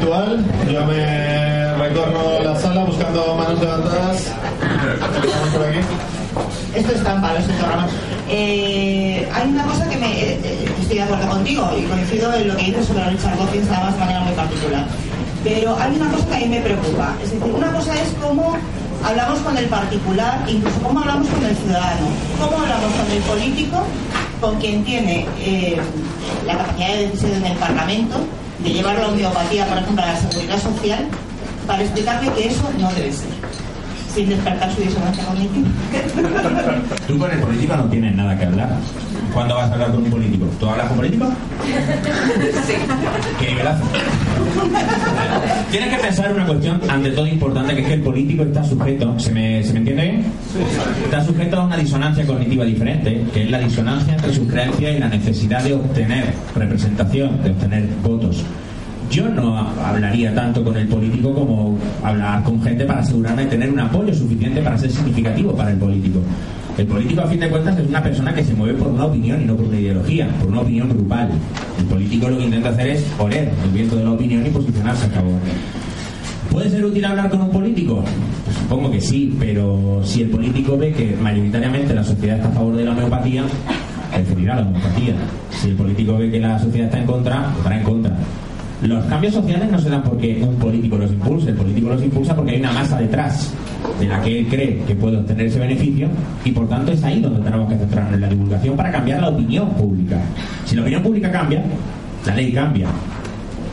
yo me recorro la sala buscando manos levantadas. Esto es trampa, lo siento, Ramón. Eh, hay una cosa que me, eh, eh, estoy de acuerdo contigo y coincido en lo que dices sobre Richard Dawkins, además de manera muy particular. Pero hay una cosa que a mí me preocupa. Es decir, una cosa es cómo hablamos con el particular, incluso cómo hablamos con el ciudadano, cómo hablamos con el político, con quien tiene eh, la capacidad de decisión en el Parlamento, de llevar la homeopatía, por ejemplo, a la seguridad social, para explicarle que eso no debe ser, sin despertar su disonancia cognitiva. Tú con el político no tienes nada que hablar. ¿Cuándo vas a hablar con un político? ¿Tú hablas con políticos? Sí. ¿Qué nivelazo? Tienes que pensar una cuestión ante todo importante, que es que el político está sujeto, ¿se me, ¿se me entiende bien? Está sujeto a una disonancia cognitiva diferente, que es la disonancia entre sus creencias y la necesidad de obtener representación, de obtener votos. Yo no hablaría tanto con el político como hablar con gente para asegurarme de tener un apoyo suficiente para ser significativo para el político. El político, a fin de cuentas, es una persona que se mueve por una opinión y no por una ideología, por una opinión grupal. El político lo que intenta hacer es oler el viento de la opinión y posicionarse a favor. ¿Puede ser útil hablar con un político? Pues supongo que sí, pero si el político ve que mayoritariamente la sociedad está a favor de la homeopatía, preferirá la homeopatía. Si el político ve que la sociedad está en contra, votará en contra. Los cambios sociales no se dan porque un político los impulse, el político los impulsa porque hay una masa detrás de la que él cree que puede obtener ese beneficio y por tanto es ahí donde tenemos que centrarnos en la divulgación para cambiar la opinión pública. Si la opinión pública cambia, la ley cambia.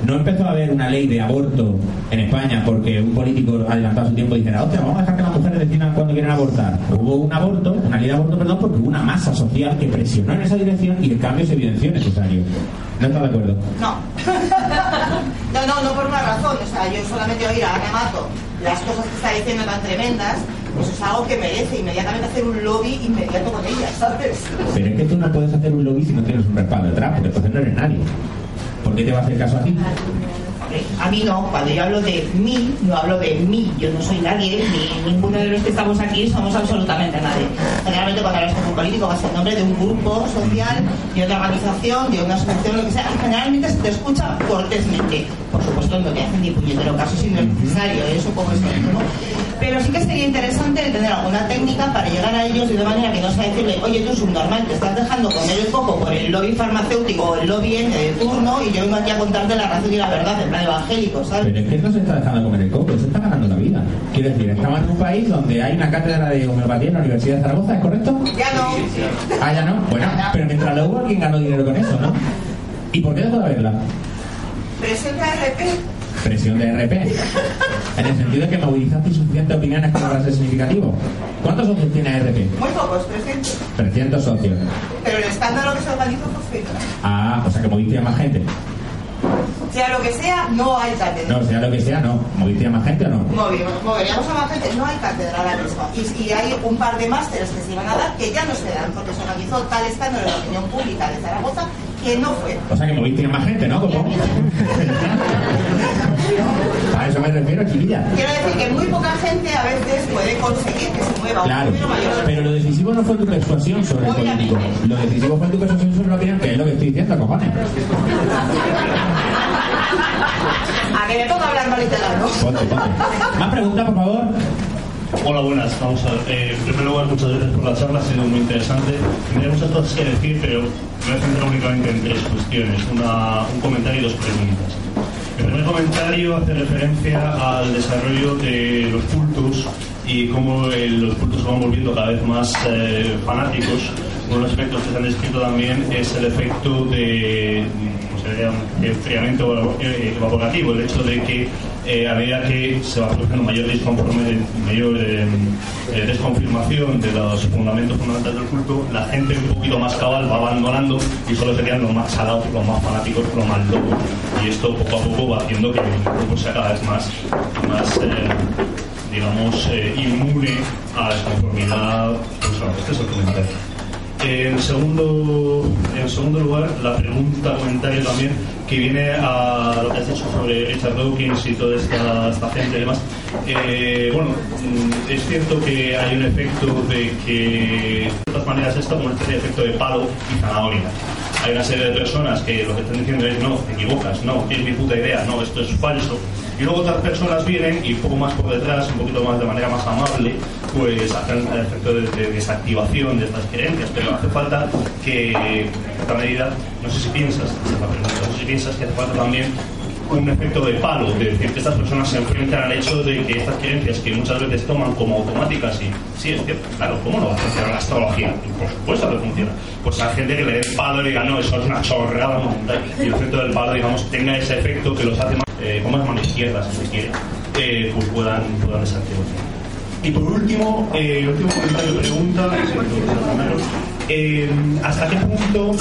No empezó a haber una ley de aborto en España porque un político adelantado su tiempo dijera, hostia, vamos a dejar que las mujeres decidan cuándo quieren abortar. Hubo un aborto, una ley de aborto, perdón, porque hubo una masa social que presionó en esa dirección y el cambio se evidenció necesario. ¿No estás de acuerdo? No. No, no, no por una razón. O sea, yo solamente oír a Ana Mato las cosas que está diciendo tan tremendas, pues es algo que merece inmediatamente hacer un lobby inmediato con ellas, ¿sabes? Pero es que tú no puedes hacer un lobby si no tienes un respaldo detrás, porque entonces no eres nadie. ¿Por qué te va a hacer caso a ti? A mí no, cuando yo hablo de mí, no hablo de mí. Yo no soy nadie, ni ninguno de los que estamos aquí somos absolutamente nadie. Generalmente cuando hablas con un político vas en nombre de un grupo social, de una organización, de una asociación, lo que sea, generalmente se te escucha cortésmente. Por supuesto, no te hacen ni puñetero caso si no es necesario, eso como es ¿no? Pero sí que sería interesante tener alguna técnica para llegar a ellos de una manera que no sea decirle, oye, tú subnormal, te estás dejando poner el foco por el lobby farmacéutico o el lobby en de turno y yo vengo aquí a contarte la razón y la verdad, en plan evangélico, ¿sabes? Pero es que no se está dejando comer el coco, se está ganando la vida. Quiero decir, estamos en un país donde hay una cátedra de homeopatía en la Universidad de Zaragoza, ¿es correcto? Ya no. Ah, ya no. Bueno, pero mientras lo hubo, alguien ganó dinero con eso, ¿no? ¿Y por qué dejó de haberla? Presenta RP. Presión de RP. En el sentido de que movilizaste suficientes opiniones como para ser significativo. ¿Cuántos socios tiene RP? Muy pocos, 300. 300 socios. Pero el escándalo que se organizó fue feo. Ah, o sea que moviste a más gente. Sea lo que sea, no hay cátedra. No, sea lo que sea, no. ¿Moviste a más gente o no? Movimos- moveríamos a más gente, no hay cátedra ahora mismo. Y, y hay un par de másteres que se iban a dar que ya no se dan porque se organizó tal escándalo de la opinión pública de Zaragoza que no fue. O sea que moviste a más gente, ¿no? A me refiero, chiquilla. Quiero decir que muy poca gente a veces puede conseguir que se mueva Claro, un mayor. pero lo decisivo no fue tu persuasión sobre el político. Lo decisivo fue tu persuasión sobre la opinión, que es lo que estoy diciendo, cojones. A que me toca hablar mal italiano. Ponte, ponte. Más preguntas, por favor. Hola, buenas. Vamos a ver. Eh, en primer lugar, muchas gracias por la charla, ha sido muy interesante. Tendría muchas cosas que decir, pero me voy a centrar únicamente en tres cuestiones. Una, un comentario y dos preguntas. El primer comentario hace referencia al desarrollo de los cultos y cómo eh, los cultos se van volviendo cada vez más eh, fanáticos. Uno de los aspectos que se han descrito también es el efecto de, un enfriamiento eh, evaporativo, el hecho de que eh, a medida que se va produciendo mayor, mayor eh, desconfirmación de los fundamentos fundamentales del culto, la gente un poquito más cabal va abandonando y solo serían los más salados, los más fanáticos, los más locos. Y esto poco a poco va haciendo que el grupo sea cada vez más, más digamos, inmune a la desconformidad. Pues, este es el comentario. En segundo, en segundo lugar, la pregunta, comentario también, que viene a lo que has dicho sobre Richard Dawkins y toda esta, esta gente y demás. Eh, bueno, mm, es cierto que hay un efecto de que, de todas maneras, esto como una especie de efecto de palo y zanahoria. Hay una serie de personas que lo que están diciendo es, no, te equivocas, no, es mi puta idea, no, esto es falso. Y luego otras personas vienen y un poco más por detrás, un poquito más de manera más amable, pues hacen el efecto de, desactivación de estas creencias, pero hace falta que, en esta medida, no sé si piensas, no sé si piensas que hace falta también un efecto de palo, de decir que estas personas se enfrentan al hecho de que estas creencias que muchas veces toman como automáticas y sí, es cierto, claro, ¿cómo no va a funcionar la astrología? Por supuesto que funciona. Pues hay gente que le dé el palo y diga, no, eso es una chorrada y el efecto del palo, digamos, tenga ese efecto que los hace más, eh, es mano izquierda, si se quiere, eh, pues puedan, puedan desactivar. Y por último, eh, el último comentario pregunta, eh, ¿hasta qué punto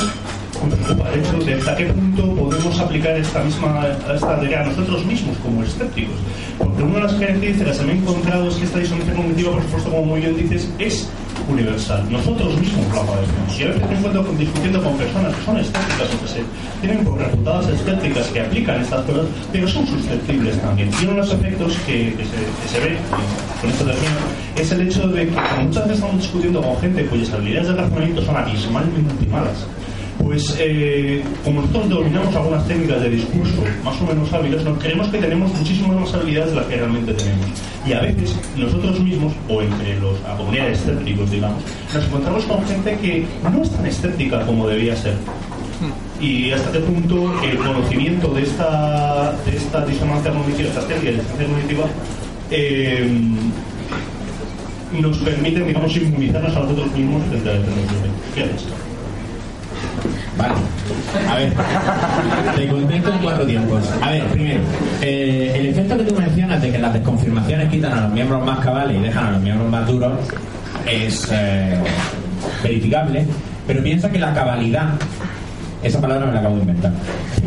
de hasta qué punto podemos aplicar esta misma esta idea a nosotros mismos como escépticos. Porque una de las características que me he encontrado es que esta disonancia cognitiva, por supuesto, como muy bien dices, es universal. Nosotros mismos lo padecemos. Y a veces me encuentro discutiendo con personas que son escépticas o que tienen por reputadas escépticas que aplican estas cosas, pero son susceptibles también. Y uno de los efectos que, se, que se, ve con esto termino es el hecho de que muchas veces estamos discutiendo con gente cuyas habilidades de razonamiento son abismalmente malas pues eh, como nosotros dominamos algunas técnicas de discurso más o menos hábiles, nos creemos que tenemos muchísimas más habilidades de las que realmente tenemos. Y a veces nosotros mismos, o entre los la comunidad escépticos, digamos, nos encontramos con gente que no es tan escéptica como debía ser. Y hasta qué punto el conocimiento de esta, de esta disonancia cognitiva, estas técnicas de disonancia cognitiva, eh, nos permiten, digamos, inmunizarnos a nosotros mismos frente a la ¿Qué haces? Vale. A ver, te contesto en cuatro tiempos. A ver, primero, eh, el efecto que tú mencionas de que las desconfirmaciones quitan a los miembros más cabales y dejan a los miembros más duros es eh, verificable, pero piensa que la cabalidad esa palabra me la acabo de inventar.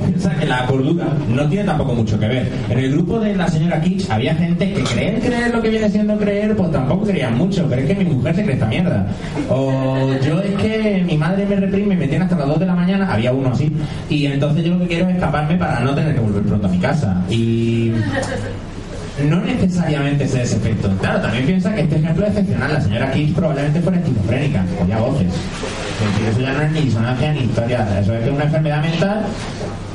Piensa que la cordura no tiene tampoco mucho que ver. En el grupo de la señora Kitsch había gente que creer, creer lo que viene siendo creer, pues tampoco creían mucho. Pero es que mi mujer se cree esta mierda. O yo es que mi madre me reprime y me tiene hasta las 2 de la mañana. Había uno así. Y entonces yo lo que quiero es escaparme para no tener que volver pronto a mi casa. Y no necesariamente es ese efecto. Claro, también piensa que este ejemplo es excepcional. La señora Kitsch probablemente fuera esquizofrénica, oía voces. eso ya no es ni disonancia ni historia. Eso es una enfermedad mental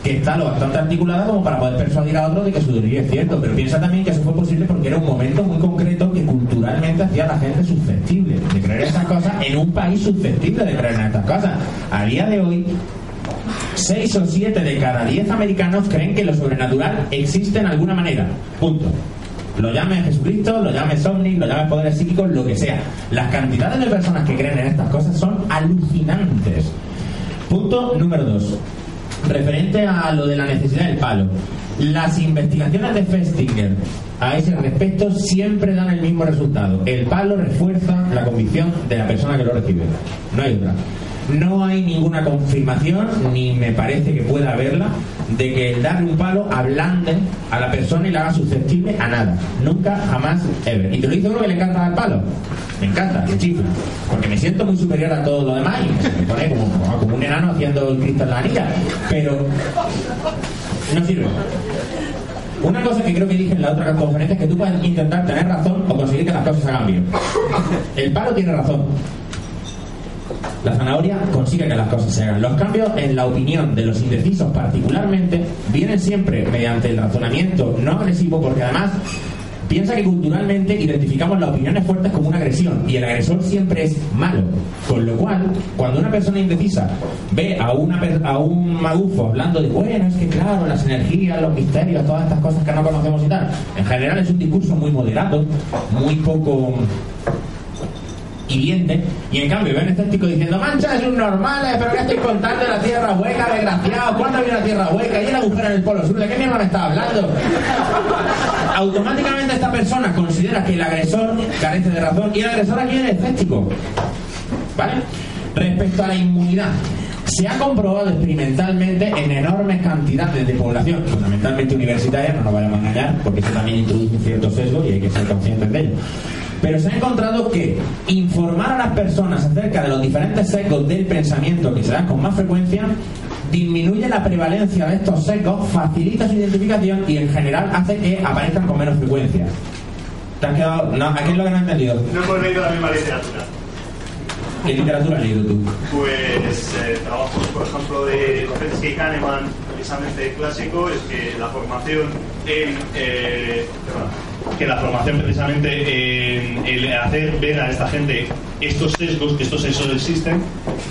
que está lo bastante articulada como para poder persuadir a otro de que su delirio es cierto. Pero piensa también que eso fue posible porque era un momento muy concreto que culturalmente hacía a la gente susceptible de creer en estas cosas en un país susceptible de creer en estas cosas. A día de hoy, 6 o 7 de cada 10 americanos creen que lo sobrenatural existe en alguna manera. Punto. Lo llame Jesucristo, lo llame ovnis, lo llame poderes psíquicos, lo que sea. Las cantidades de personas que creen en estas cosas son alucinantes. Punto número 2. Referente a lo de la necesidad del palo. Las investigaciones de Festinger a ese respecto siempre dan el mismo resultado. El palo refuerza la convicción de la persona que lo recibe. No hay otra. No hay ninguna confirmación, ni me parece que pueda haberla, de que el darle un palo ablande a la persona y la haga susceptible a nada. Nunca, jamás, ever. Y te lo dice uno que le encanta dar palo. Me encanta, me chifla. Porque me siento muy superior a todo lo demás y me pone como, un enano haciendo el cristal la anilla. Pero no sirve. Una cosa que creo que dije en la otra conferencia es que tú puedes intentar tener razón o conseguir que las cosas hagan bien. El palo tiene razón la zanahoria consigue que las cosas se hagan. Los cambios en la opinión de los indecisos particularmente vienen siempre mediante el razonamiento no agresivo porque además piensa que culturalmente identificamos las opiniones fuertes como una agresión y el agresor siempre es malo. Con lo cual, cuando una persona indecisa ve a, a un magufo hablando de, bueno, es que claro, las energías, los misterios, todas estas cosas que no conocemos y tal, en general es un discurso muy moderado, muy poco hiriente, y en cambio ven escéptico diciendo, mancha, es un normal, pero ¿qué estoy contando la tierra hueca, desgraciado? ¿Cuándo había una tierra hueca? ¿Y el agujero en el polo sur? ¿De qué mierda me está hablando? Automáticamente esta persona considera que el agresor carece de razón y el agresor aquí es escéptico. ¿Vale? Respecto a la inmunidad, se ha comprobado experimentalmente en enormes cantidades de población, fundamentalmente universitaria, no nos vayamos a engañar, porque eso también introduce cierto sesgo y hay que ser conscientes de ello. Pero se ha encontrado que informar a las personas acerca de los diferentes sesgos del pensamiento que se dan con más frecuencia disminuye la prevalencia de estos sesgos, facilita su identificación y en general hace que aparezcan con menos frecuencia. ¿Te has quedado? No, aquí es lo que no he entendido. No hemos leído la misma literatura. ¿Qué literatura has leído tú? Pues eh, trabajos, por ejemplo, de Tversky y Kahneman, precisamente clásico, es que la formación en. eh, perdón, que la formación precisamente en el hacer ver a esta gente estos sesgos, que estos sesgos existen,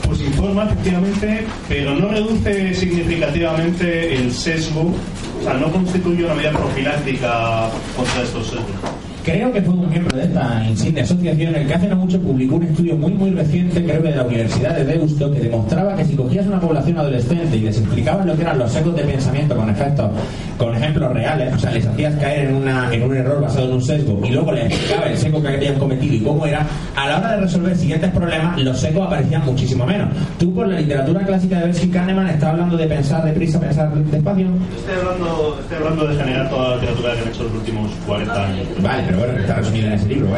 pues informa efectivamente, pero no reduce significativamente el sesgo, o sea, no constituye una medida profiláctica contra estos sesgos. Creo que fue un miembro de esta insigne asociación el que hace no mucho publicó un estudio muy muy reciente, creo que de la Universidad de Deusto, que demostraba que si cogías una población adolescente y les explicabas lo que eran los sesgos de pensamiento con efectos, con ejemplos reales, o sea, les hacías caer en, una, en un error basado en un sesgo y luego les explicaba el sesgo que habían cometido y cómo era, a la hora de resolver siguientes problemas, los sesgos aparecían muchísimo menos. Tú por la literatura clásica de Belsky Kahneman estás hablando de pensar deprisa, pensar despacio. Estoy hablando, estoy hablando de generar toda la literatura que han hecho los últimos 40 años. Vale, pero bueno, está resumido en ese libro,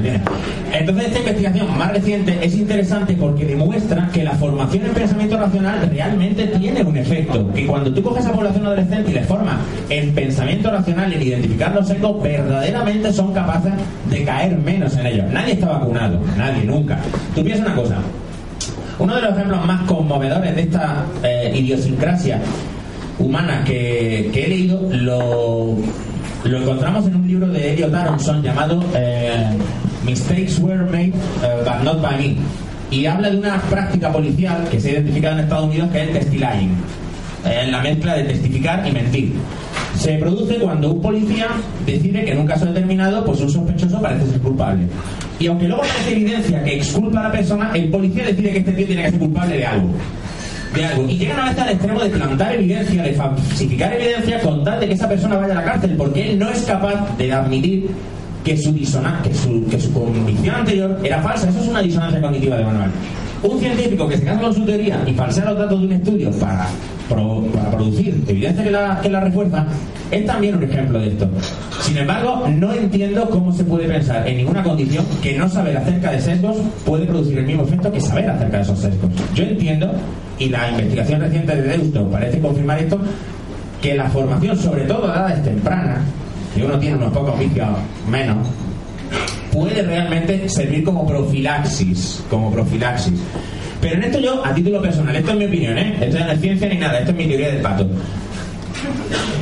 tiene. Entonces, esta investigación más reciente es interesante porque demuestra que la formación en pensamiento racional realmente tiene un efecto. Que cuando tú coges a población adolescente y les formas en pensamiento racional, en identificar los ecos, verdaderamente son capaces de caer menos en ellos. Nadie está vacunado, nadie, nunca. Tú piensas una cosa. Uno de los ejemplos más conmovedores de esta eh, idiosincrasia humana que he leído lo, lo encontramos en un libro de Elliot Aronson llamado eh, Mistakes Were Made eh, But Not By Me. Y habla de una práctica policial que se ha identificado en Estados Unidos que es el testilying. Eh, la mezcla de testificar y mentir. Se produce cuando un policía decide que en un caso determinado pues un sospechoso parece ser culpable. Y aunque luego aparece evidencia que exculpa a la persona, el policía decide que este tío tiene que ser culpable de algo Y llegan a veces al extremo de plantar evidencia, de falsificar evidencia con tal de que esa persona vaya a la cárcel, porque él no es capaz de admitir que su, disona- que su, que su convicción anterior era falsa. Eso es una disonancia cognitiva de manual. Un científico que se casa con su teoría y falsea los datos de un estudio para, para producir evidencia que la, que la refuerza, es también un ejemplo de esto. Sin embargo, no entiendo cómo se puede pensar en ninguna condición que no saber acerca de sesgos puede producir el mismo efecto que saber acerca de esos sesgos. Yo entiendo, y la investigación reciente de Deusto parece confirmar esto, que la formación, sobre todo a edades tempranas, que uno tiene unos pocos vicios menos, puede realmente servir como profilaxis, como profilaxis. Pero en esto yo, a título personal, esto es mi opinión, ¿eh? Esto no es ciencia ni nada, esto es mi teoría del pato.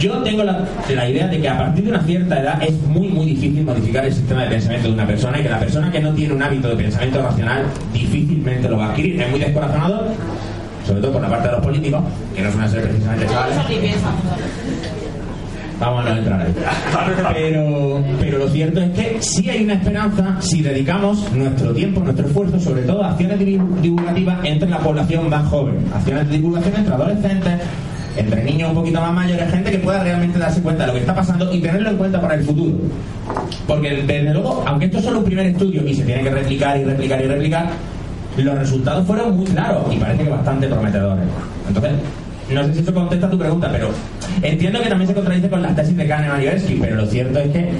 Yo tengo la, la idea de que a partir de una cierta edad es muy, muy difícil modificar el sistema de pensamiento de una persona y que la persona que no tiene un hábito de pensamiento racional difícilmente lo va a adquirir. Es muy descorazonador, sobre todo por la parte de los políticos, que no suelen ser precisamente chavales. Vamos a no entrar ahí. Pero, pero lo cierto es que sí hay una esperanza si dedicamos nuestro tiempo, nuestro esfuerzo, sobre todo a acciones divu- divulgativas entre la población más joven, acciones de divulgación entre adolescentes, entre niños un poquito más mayores, gente que pueda realmente darse cuenta de lo que está pasando y tenerlo en cuenta para el futuro. Porque desde luego, aunque esto es solo un primer estudio y se tiene que replicar y replicar y replicar, los resultados fueron muy claros y parece que bastante prometedores. Entonces, no sé si eso contesta tu pregunta, pero entiendo que también se contradice con las tesis de Kahneman y pero lo cierto es que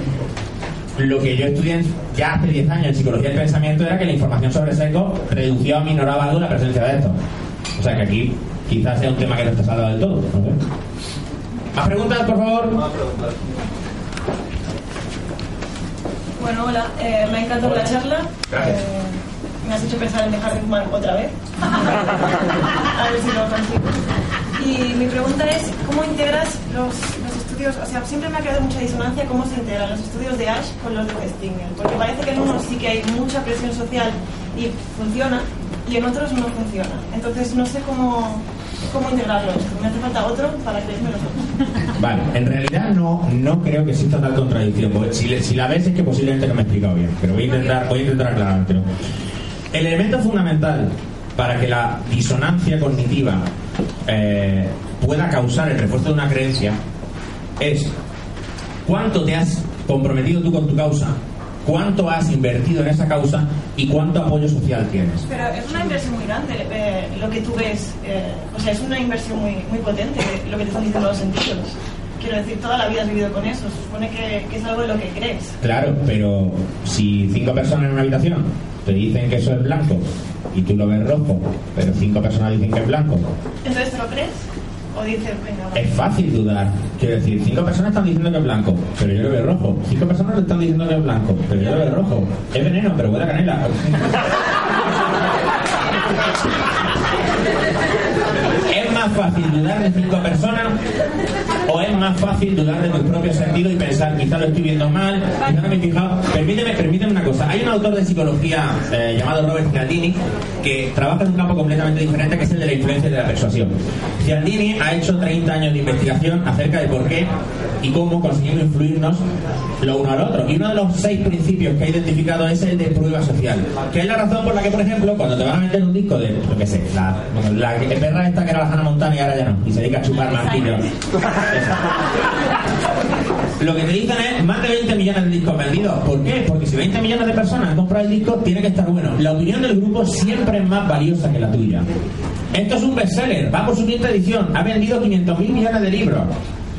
lo que yo estudié ya hace 10 años en psicología del pensamiento era que la información sobre sesgo reducía o minoraba algo la presencia de esto. O sea que aquí quizás sea un tema que no está saldado del todo. no. ¿Más preguntas, por favor? Bueno, hola, eh, me ha encantado la charla. Gracias. Eh, me has hecho pensar en dejar Rickman otra vez. A ver si lo consigo. Y mi pregunta es, ¿cómo integras los, los estudios? O sea, siempre me ha quedado mucha disonancia cómo se integran los estudios de Ash con los de Westinger. Porque parece que en unos sí que hay mucha presión social y funciona, y en otros no funciona. Entonces no sé cómo, cómo integrarlos. Me hace falta otro para creerme los otros. Vale, en realidad no, no creo que exista tal contradicción. porque si, si la ves es que posiblemente no me he explicado bien, pero voy a intentar, voy a intentar aclarártelo. El elemento fundamental para que la disonancia cognitiva eh, pueda causar el refuerzo de una creencia es cuánto te has comprometido tú con tu causa, cuánto has invertido en esa causa y cuánto apoyo social tienes. Pero es una inversión muy grande eh, lo que tú ves. eh, o sea, es una inversión muy, muy potente lo que te están diciendo los sentidos. Quiero decir, toda la vida has vivido con eso. Se supone que, que es algo en lo que crees. Claro, pero si cinco personas en una habitación te dicen que eso es blanco y tú lo ves rojo, pero cinco personas dicen que es blanco, Entonces, ¿te lo crees? O dices, venga, es fácil dudar. Quiero decir, cinco personas están diciendo que es blanco, pero yo lo veo rojo. Cinco personas le están diciendo que es blanco, pero yo lo veo rojo. Es veneno, pero huele a canela. ¿Es más fácil dudar de cinco personas o es más fácil dudar de tus propios sentidos y pensar, quizá lo estoy viendo mal, quizá no me he fijado? Permíteme, permíteme una cosa. Hay un autor de psicología eh, llamado Robert Cialdini que trabaja en un campo completamente diferente que es el de la influencia y de la persuasión. Cialdini ha hecho 30 años de investigación acerca de por qué y cómo conseguimos influirnos lo uno al otro. Y uno de los seis principios que ha identificado es el de prueba social, que es la razón por la que, por ejemplo, cuando te van a meter un disco de, yo qué sé, la, perra esta que era la Hannah Montana y ahora ya no, y se dedica a chupar martillos. Lo que te dicen es más de 20 millones de discos vendidos. ¿Por qué? Porque si 20 millones de personas han comprado el disco, tiene que estar bueno. La opinión del grupo siempre es más valiosa que la tuya. Esto es un bestseller, va por su quinta edición, ha vendido 500 mil millones de libros.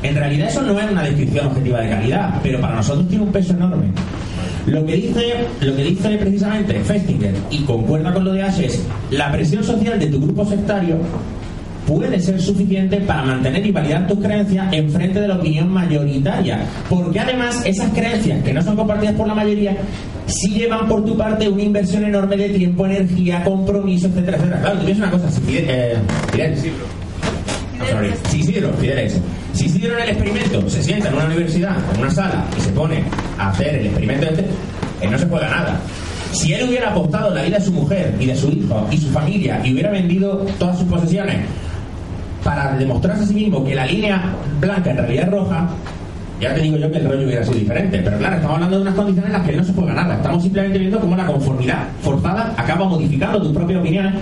En realidad eso no es una descripción objetiva de calidad, pero para nosotros tiene un peso enorme. Lo que dice, lo que dice precisamente Festinger, y concuerda con lo de Ash, es la presión social de tu grupo sectario puede ser suficiente para mantener y validar tus creencias en frente de la opinión mayoritaria. Porque además esas creencias que no son compartidas por la mayoría sí llevan por tu parte una inversión enorme de tiempo, energía, compromiso, etcétera, etcétera. Claro, tú piensas una cosa, si Fidel, eh, Fidel, no, si Isidro, Fidel es, si Isidro en el experimento se sienta en una universidad, en una sala, y se pone a hacer el experimento este, él no se juega nada. Si él hubiera apostado la vida de su mujer y de su hijo y su familia y hubiera vendido todas sus posesiones para demostrarse a sí mismo que la línea blanca en realidad es roja, ya te digo yo que el rollo hubiera sido diferente. Pero claro, estamos hablando de unas condiciones en las que no se juega nada. Estamos simplemente viendo cómo la conformidad forzada acaba modificando tus propias opiniones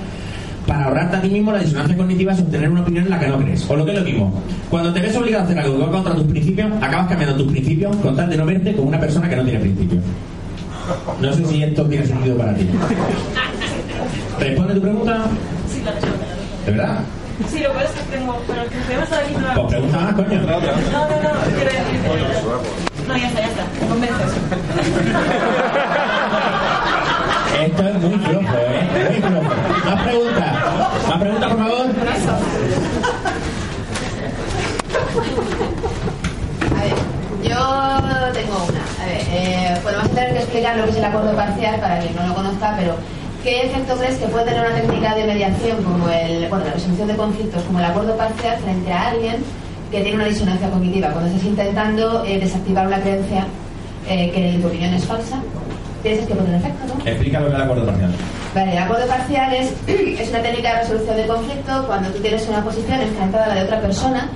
para ahorrarte a ti mismo la disonancia cognitiva es obtener una opinión en la que no crees. O lo que es lo mismo, cuando te ves obligado a hacer algo que va contra tus principios, acabas cambiando tus principios con tal de no verte como una persona que no tiene principios. No sé si esto tiene sentido para ti. ¿Responde tu pregunta? Sí, la. ¿De verdad? Sí, lo que pasa es que tengo. Pero el que podemos estar aquí no Pues pregunta más, coño. No, no, no, quiero decir. No, ya está, ya está. Me convences. Esto es muy flojo, ¿eh? Muy flojo. Más preguntas. Más preguntas, por favor. A ver, yo tengo una. A ver, eh, a tener que explicar lo que es el acuerdo parcial para quien no lo conozca, pero ¿qué efecto crees que puede tener una técnica de mediación como el, bueno, la resolución de conflictos como el acuerdo parcial frente a alguien que tiene una disonancia cognitiva? Cuando estás intentando eh, desactivar una creencia eh, que en tu opinión es falsa, piensas que puede tener efecto, ¿no? Explica lo que es el acuerdo parcial. Vale, el acuerdo parcial es, es una técnica de resolución de conflicto cuando tú tienes una posición enfrentada a la de otra persona,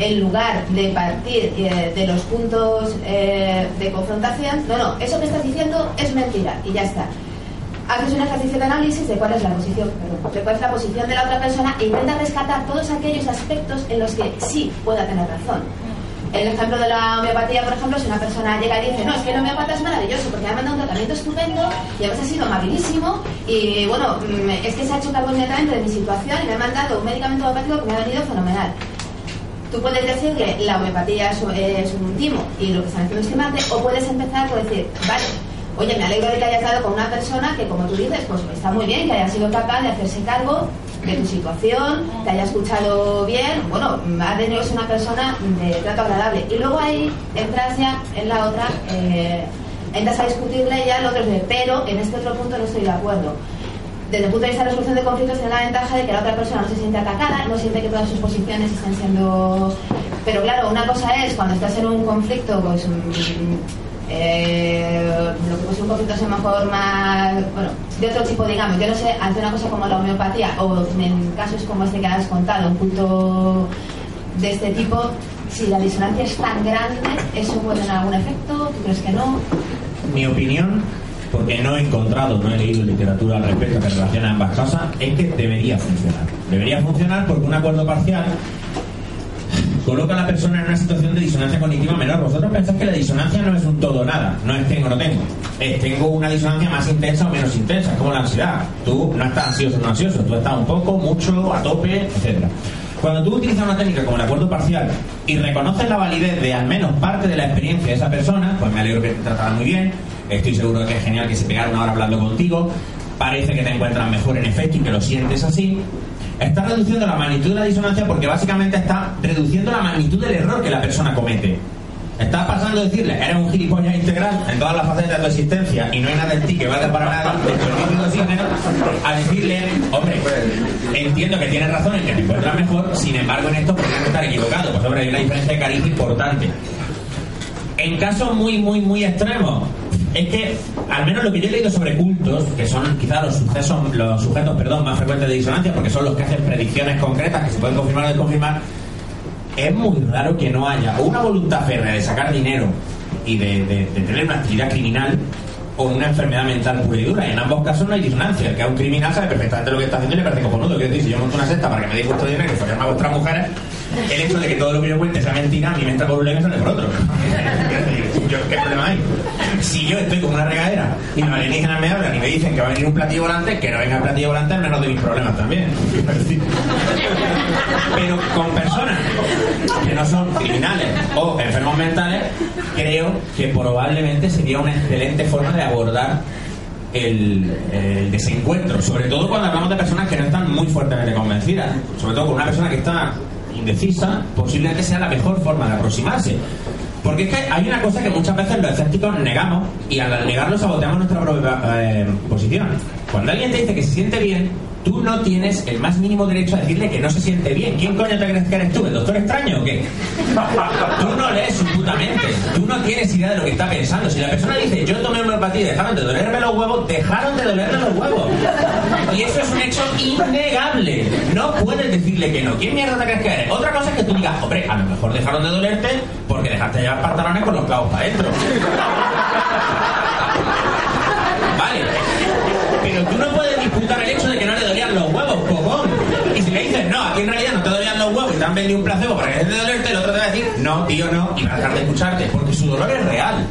en lugar de partir eh, de los puntos eh, de confrontación, no, no, eso que estás diciendo es mentira y ya está. Haces un ejercicio de análisis de cuál es la posición, perdón, de cuál es la posición de la otra persona e intentas rescatar todos aquellos aspectos en los que sí pueda tener razón. El ejemplo de la homeopatía, por ejemplo, si una persona llega y dice, no, es que el homeopata es maravilloso porque ha mandado un tratamiento estupendo y además ha sido amabilísimo y bueno, mm, es que se ha hecho cargo inmediatamente de mi situación y me ha mandado un medicamento homeopático que me ha venido fenomenal. Tú puedes decirle la homeopatía es, un- es un timo y lo que están haciendo es timarte, o puedes empezar por decir, vale, oye, me alegro de que hayas dado con una persona que, como tú dices, pues está muy bien, que haya sido capaz de hacerse cargo de tu situación, te haya escuchado bien, bueno, ha tenido que ser una persona de trato agradable. Y luego ahí entras ya en la otra, eh, entras a discutirle ya el otro, pero en este otro punto no estoy de acuerdo desde el punto de vista de resolución de conflictos tiene la ventaja de que la otra persona no se siente atacada, no siente que todas sus posiciones están siendo... Pero claro, una cosa es cuando estás en un conflicto, pues... eh, lo que puede ser un es a lo mejor más... Bueno, de otro tipo, digamos. Yo no sé, ante una cosa como la homeopatía o en casos como este que has contado, un punto de este tipo, si la disonancia es tan grande, ¿eso puede tener algún efecto? ¿Tú crees que no? Mi opinión, porque no he encontrado, no he leído literatura al respecto que relaciona ambas cosas, es que debería funcionar. Debería funcionar porque un acuerdo parcial coloca a la persona en una situación de disonancia cognitiva menor. Vosotros pensáis que la disonancia no es un todo nada, no es tengo no tengo. Tengo una disonancia más intensa o menos intensa, como la ansiedad. Tú no estás ansioso no ansioso, tú estás un poco, mucho, a tope, etcétera. Cuando tú utilizas una técnica como el acuerdo parcial y reconoces la validez de al menos parte de la experiencia de esa persona, pues me alegro que te tratará muy bien, estoy seguro de que es genial que se pegara una hora hablando contigo, parece que te encuentras mejor en efecto y que lo sientes así, está reduciendo la magnitud de la disonancia porque básicamente está reduciendo la magnitud del error que la persona comete. Estás pasando a decirle, eres un gilipollas integral en todas las facetas de tu existencia y no hay nada en ti que valga para nada, a decirle, hombre, entiendo que tienes razón en que te encuentras mejor, sin embargo en esto podrías estar equivocado. Pues hombre, hay una diferencia de cariño importante. En casos muy, muy, muy extremos, es que, al menos lo que yo he leído sobre cultos, que son quizás los sucesos, los sujetos, perdón, más frecuentes de disonancia, porque son los que hacen predicciones concretas que se pueden confirmar o desconfirmar, es muy raro que no haya una voluntad férrea de sacar dinero y de, tener una actividad criminal o una enfermedad mental pura y dura. Y en ambos casos no hay disonancia. El que es un criminal sabe perfectamente lo que está haciendo y le parece cojonudo. Quiero decir, si yo monto una secta para que me deis vuestro dinero y follarme a vuestras mujeres, el hecho de que todo lo que yo cuente sea mentira, a mí me por un lado y me sale por otro. Yo, ¿Qué problema hay? Si yo estoy como una regadera y los alienígenas me hablan y me dicen que va a venir un platillo volante, que no venga el platillo volante es menos de mis problemas también. Pero con personas que no son criminales o enfermos mentales, creo que probablemente sería una excelente forma de abordar el desencuentro, sobre todo cuando hablamos de personas que no están muy fuertemente convencidas, sobre todo con una persona que está indecisa, posiblemente sea la mejor forma de aproximarse. Porque es que hay una cosa que muchas veces los escépticos negamos y al negarlo saboteamos nuestra propia eh, posición. Cuando alguien te dice que se siente bien, tú no tienes el más mínimo derecho a decirle que no se siente bien. ¿Quién coño te crees que eres tú? ¿El doctor extraño o qué? Tú no lees su puta mente. Tú no tienes idea de lo que está pensando. Si la persona dice, yo tomé homeopatía y dejaron de dolerme los huevos, dejaron de dolerme los huevos. Y eso es un hecho innegable. No puedes decirle que no. ¿Quién mierda te crees que eres? Otra cosa es digas, hombre, a lo mejor dejaron de dolerte porque dejaste llevar pantalones con los clavos para adentro. Vale. Pero tú no puedes disputar el hecho de que no le dolían los huevos, cojón. Y si le dices, no, aquí en realidad no te dolían los huevos y te han vendido un placebo para que dejes de dolerte, el otro te va a decir, no, tío, no, y va a dejar de escucharte, porque su dolor es real.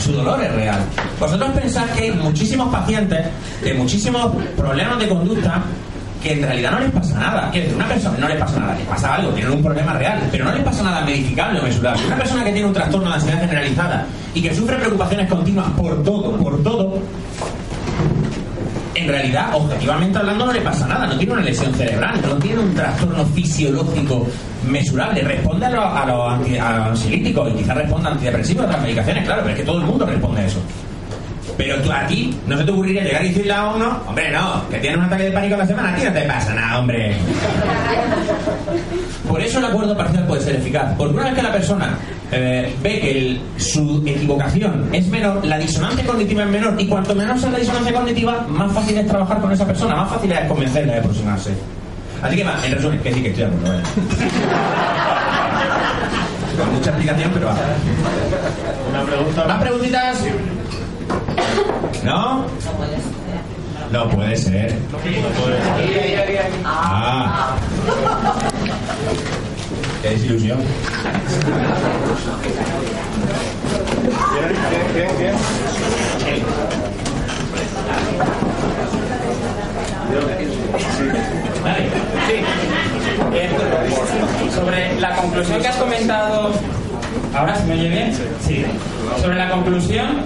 Su dolor es real. Vosotros pensáis que hay muchísimos pacientes de muchísimos problemas de conducta que en realidad no les pasa nada. Quiero decir, una persona no les pasa nada, les pasa algo, tienen un problema real, pero no les pasa nada medificable o mesurable. Una persona que tiene un trastorno de ansiedad generalizada y que sufre preocupaciones continuas por todo, por todo, en realidad, objetivamente hablando, no le pasa nada, no tiene una lesión cerebral, no tiene un trastorno fisiológico mesurable, responde a los a los y quizás responde a antidepresivos, a otras medicaciones, claro, pero es que todo el mundo responde a eso. Pero tú a ti no se te ocurriría llegar y decirle a uno, hombre, no, que tienes un ataque de pánico a la semana, a ti no te pasa nada, hombre. Por eso el acuerdo parcial puede ser eficaz. Porque una vez que la persona eh, ve que el- su equivocación es menor, la disonancia cognitiva es menor, y cuanto menor sea la disonancia cognitiva, más fácil es trabajar con esa persona, más fácil es convencerla de aproximarse. Así que va, en resumen, que sí que estoy de acuerdo. vale. Con mucha explicación, pero va. Una pregunta. ¿Más preguntitas? ¿No? No puede ser. Ah. Qué desilusión. Bien, bien, bien. Sí. Sobre la conclusión que has comentado. ¿Ahora se me oye bien? Sí. Sobre la conclusión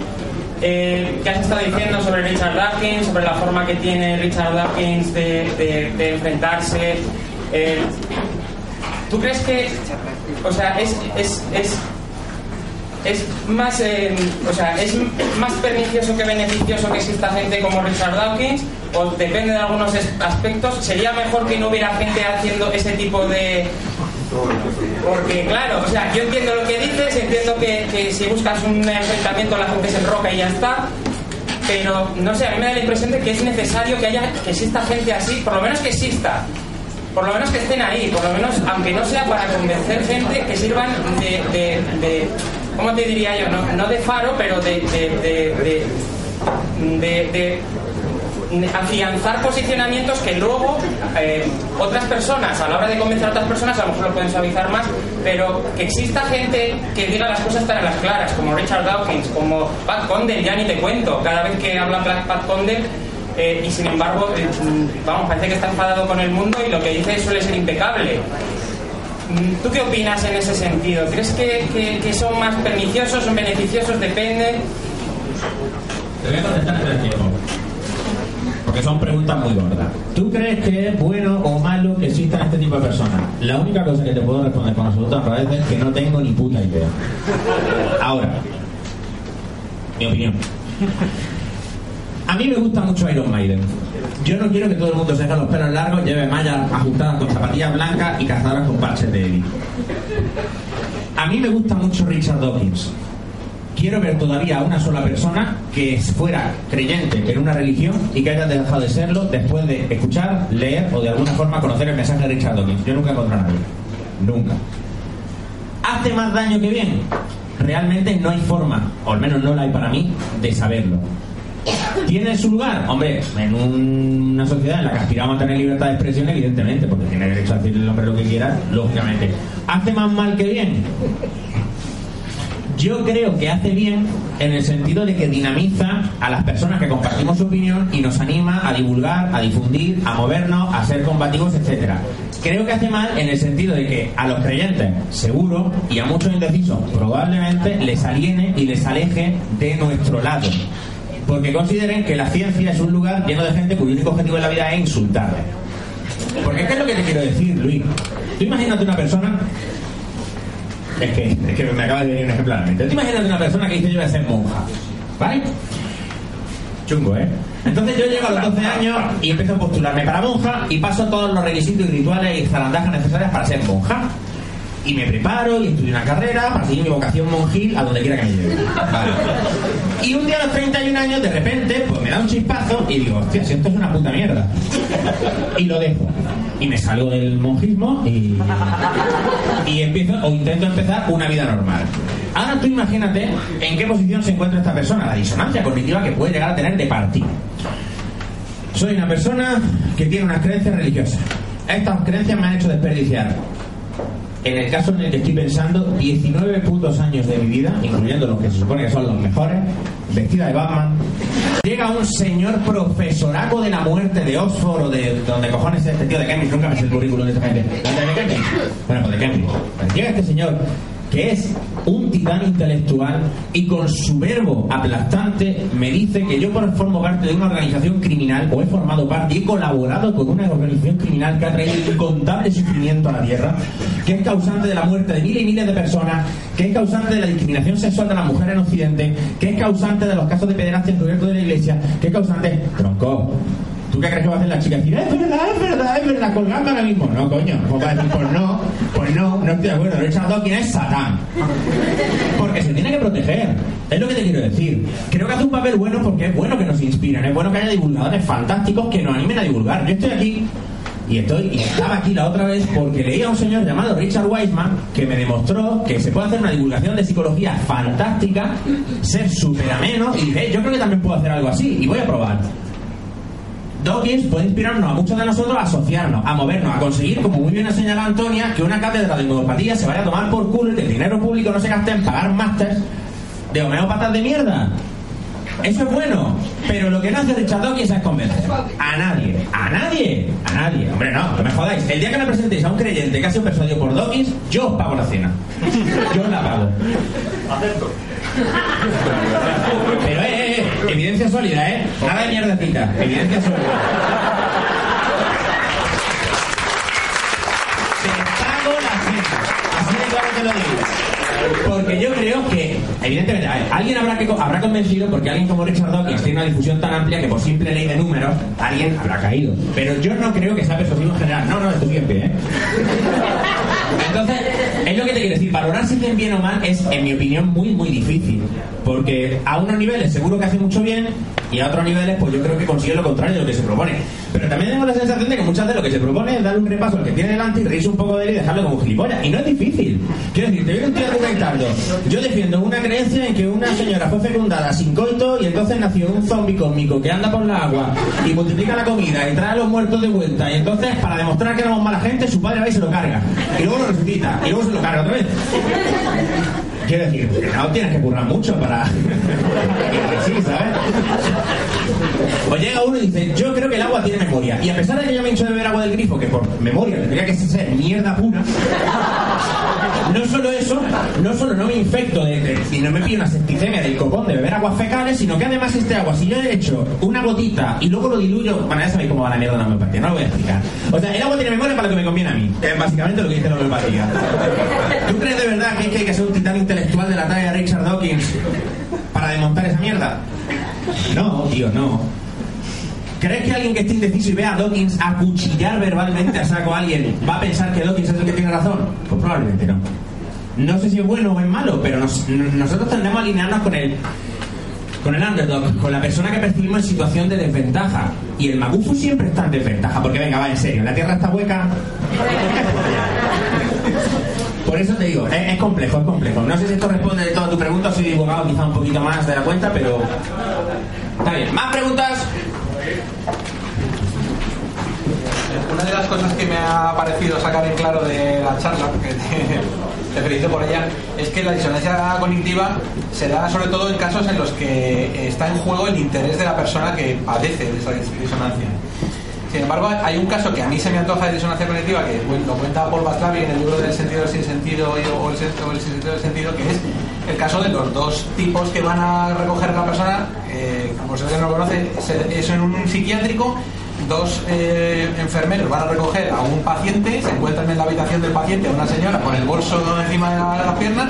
eh, que has estado diciendo sobre Richard Dawkins, sobre la forma que tiene Richard Dawkins de, enfrentarse. eh, ¿Tú crees que, o sea, es, más, eh, o sea, es más pernicioso que beneficioso que exista gente como Richard Dawkins? ¿O depende de algunos aspectos? ¿Sería mejor que no hubiera gente haciendo ese tipo de, porque, claro, o sea, yo entiendo lo que dices, entiendo que, que si buscas un enfrentamiento la gente se enroca y ya está, pero no sé, a mí me da la impresión de que es necesario que haya que exista gente así, por lo menos que exista. por lo menos que estén ahí, por lo menos, aunque no sea para convencer gente, que sirvan de, de, de ¿cómo te diría yo? No, no de faro, pero de, de, de afianzar posicionamientos que luego eh, otras personas, a la hora de convencer a otras personas, a lo mejor lo pueden suavizar más, pero que exista gente que diga las cosas tan las claras, como Richard Dawkins, como Pat Condell, ya ni te cuento, cada vez que habla Pat Condell, eh, y sin embargo, eh, vamos, parece que está enfadado con el mundo y lo que dice suele ser impecable. ¿Tú qué opinas en ese sentido? ¿Crees que, son más perniciosos, son beneficiosos? Depende. Te contestar en el tiempo porque son preguntas muy gordas. ¿Tú crees que es bueno o malo que existan este tipo de personas? La única cosa que te puedo responder con absoluta rapidez es que no tengo ni puta idea. Ahora, mi opinión. A mí me gusta mucho Iron Maiden. Yo no quiero que todo el mundo se deje los pelos largos, lleve mallas ajustadas con zapatillas blancas y cazadoras con parches de Eddie. A mí me gusta mucho Richard Dawkins quiero ver todavía a una sola persona que fuera creyente en una religión y que haya dejado de serlo después de escuchar, leer o de alguna forma conocer el mensaje de Richard Dawkins. Yo nunca he encontrado a nadie. Nunca. ¿Hace más daño que bien? Realmente no hay forma, o al menos no la hay para mí, de saberlo. ¿Tiene su lugar? Hombre, en una sociedad en la que aspiramos a tener libertad de expresión, evidentemente, porque tiene derecho a decirle el hombre lo que quiera, lógicamente. ¿Hace más mal que bien? Yo creo que hace bien en el sentido de que dinamiza a las personas que compartimos su opinión y nos anima a divulgar, a difundir, a movernos, a ser combativos, etcétera. Creo que hace mal en el sentido de que a los creyentes, seguro, y a muchos indecisos, probablemente les aliene y les aleje de nuestro lado. Porque consideren que la ciencia es un lugar lleno de gente cuyo único objetivo en la vida es insultar. Porque ¿qué es lo que te quiero decir, Luis? Tú imagínate una persona es que, es que me acaba de venir un ejemplo a la mente. Te imaginas una persona que dice yo voy a ser monja, ¿vale? Chungo, ¿eh? Entonces yo llego a los 12 años y empiezo a postularme para monja y paso todos los requisitos y rituales y zarandajas necesarias para ser monja. Y me preparo y estudio una carrera para seguir mi vocación monjil a donde quiera que me lleve. Vale. Y un día a los 31 años, de repente, pues me da un chispazo y digo, hostia, si esto es una puta mierda. Y lo dejo y me salgo del monjismo y, y empiezo o intento empezar una vida normal. Ahora tú imagínate en qué posición se encuentra esta persona, la disonancia cognitiva que puede llegar a tener de partir. Soy una persona que tiene unas creencias religiosas. Estas creencias me han hecho desperdiciar en el caso en el que estoy pensando, 19 putos años de mi vida, incluyendo los que se supone que son los mejores, vestida de Batman, llega un señor profesoraco de la muerte de Oxford o de donde cojones es este tío de Cambridge, nunca me sé el currículum de esta gente. ¿De Cambridge? Bueno, pues de Cambridge. Llega este señor que es un titán intelectual y con su verbo aplastante me dice que yo formo parte de una organización criminal o he formado parte y he colaborado con una organización criminal que ha traído incontable sufrimiento a la tierra, que es causante de la muerte de miles y miles de personas, que es causante de la discriminación sexual de la mujer en Occidente, que es causante de los casos de pederastia encubierto de la iglesia, que es causante... Tronco, ¿Tú qué crees que va a hacer la chica? Decir, es verdad, es verdad, es verdad, colgando ahora mismo. No, coño. Pues va a decir, pues no, pues no, no estoy de acuerdo. Richard Dawkins es Satán. Porque se tiene que proteger. Es lo que te quiero decir. Creo que hace un papel bueno porque es bueno que nos inspiren, es bueno que haya divulgadores fantásticos que nos animen a divulgar. Yo estoy aquí y estoy y estaba aquí la otra vez porque leía a un señor llamado Richard Weisman que me demostró que se puede hacer una divulgación de psicología fantástica, ser súper ameno y dije, yo creo que también puedo hacer algo así y voy a probar. Dawkins puede inspirarnos a muchos de nosotros a asociarnos, a movernos, a conseguir, como muy bien ha señalado Antonia, que una cátedra de homeopatía se vaya a tomar por culo y que el dinero público no se gaste en pagar másters de homeópatas de mierda. Eso es bueno, pero lo que no hace Richard Dawkins es convencer a nadie, a nadie, a nadie. Hombre, no, no me jodáis. El día que me presentéis a un creyente que ha sido persuadido por Dawkins, yo os pago la cena. Yo os la pago. Acepto. Pero, eh, eh, evidencia sólida, ¿eh? Nada de mierdecita, evidencia sólida. Te pago la cena. Así de claro te lo digo. Porque yo creo que, evidentemente, alguien habrá, que, habrá convencido, porque alguien como Richard Dawkins tiene una difusión tan amplia que por simple ley de números, alguien habrá caído. Pero yo no creo que sea persuasivo en general. No, no, estoy bien ¿eh? Entonces, es lo que te quiero decir. Valorar si bien bien o mal es, en mi opinión, muy, muy difícil. Porque a unos niveles seguro que hace mucho bien y a otros niveles pues yo creo que consigue lo contrario de lo que se propone. Pero también tengo la sensación de que muchas veces lo que se propone es darle un repaso al que tiene delante y reírse un poco de él y dejarlo como gilipollas. Y no es difícil. Quiero decir, te viene un tío argumentando. Yo defiendo una creencia en que una señora fue fecundada sin coito y entonces nació un zombie cósmico que anda por la agua y multiplica la comida y trae a los muertos de vuelta. Y entonces, para demostrar que éramos mala gente, su padre va y se lo carga. Y luego se lo carga otra vez. Quiero decir, no tienes que currar mucho para. sí, ¿sabes? Pues llega uno y dice, yo creo que el agua tiene memoria. Y a pesar de que yo me he hecho de beber agua del grifo, que por memoria tendría que ser mierda pura, no solo eso, no solo no me infecto de, de- y no me pido una septicemia del copón de beber aguas fecales, sino que además este agua, si yo he hecho una gotita y luego lo diluyo, bueno, ya sabéis cómo va la mierda la homeopatía, no lo voy a explicar. O sea, el agua tiene memoria para lo que me conviene a mí. Es básicamente lo que dice la homeopatía. ¿Tú crees de verdad que hay que ser un titán intelectual de la talla de Richard Dawkins para desmontar esa mierda? No, tío, no. ¿Crees que alguien que esté indeciso y vea a Dawkins acuchillar verbalmente a saco a alguien va a pensar que Dawkins es el que tiene razón? Pues probablemente no. No sé si es bueno o es malo, pero nos- nosotros tendremos a alinearnos con el, con el underdog, con la persona que percibimos en situación de desventaja. Y el Magufu siempre está en desventaja, porque venga, va, en serio, la Tierra está hueca. Por eso te digo, es, es complejo, es complejo. No sé si esto responde de toda tu pregunta, soy divulgado quizá un poquito más de la cuenta, pero... Está bien. ¿Más preguntas? Una de las cosas que me ha parecido sacar en claro de la charla, que felicito por ella, es que la disonancia cognitiva se da sobre todo en casos en los que está en juego el interés de la persona que padece de esa dis- disonancia. Sin embargo, hay un caso que a mí se me antoja de disonancia cognitiva, que lo cuenta Paul Baclavi en el libro del sentido del sinsentido o el, sen- o el sinsentido del sentido, que es el caso de los dos tipos que van a recoger a la persona, eh, como alguien no lo conoce, se- es en un psiquiátrico, dos eh, enfermeros van a recoger a un paciente, se encuentran en la habitación del paciente una señora con el bolso encima de las piernas,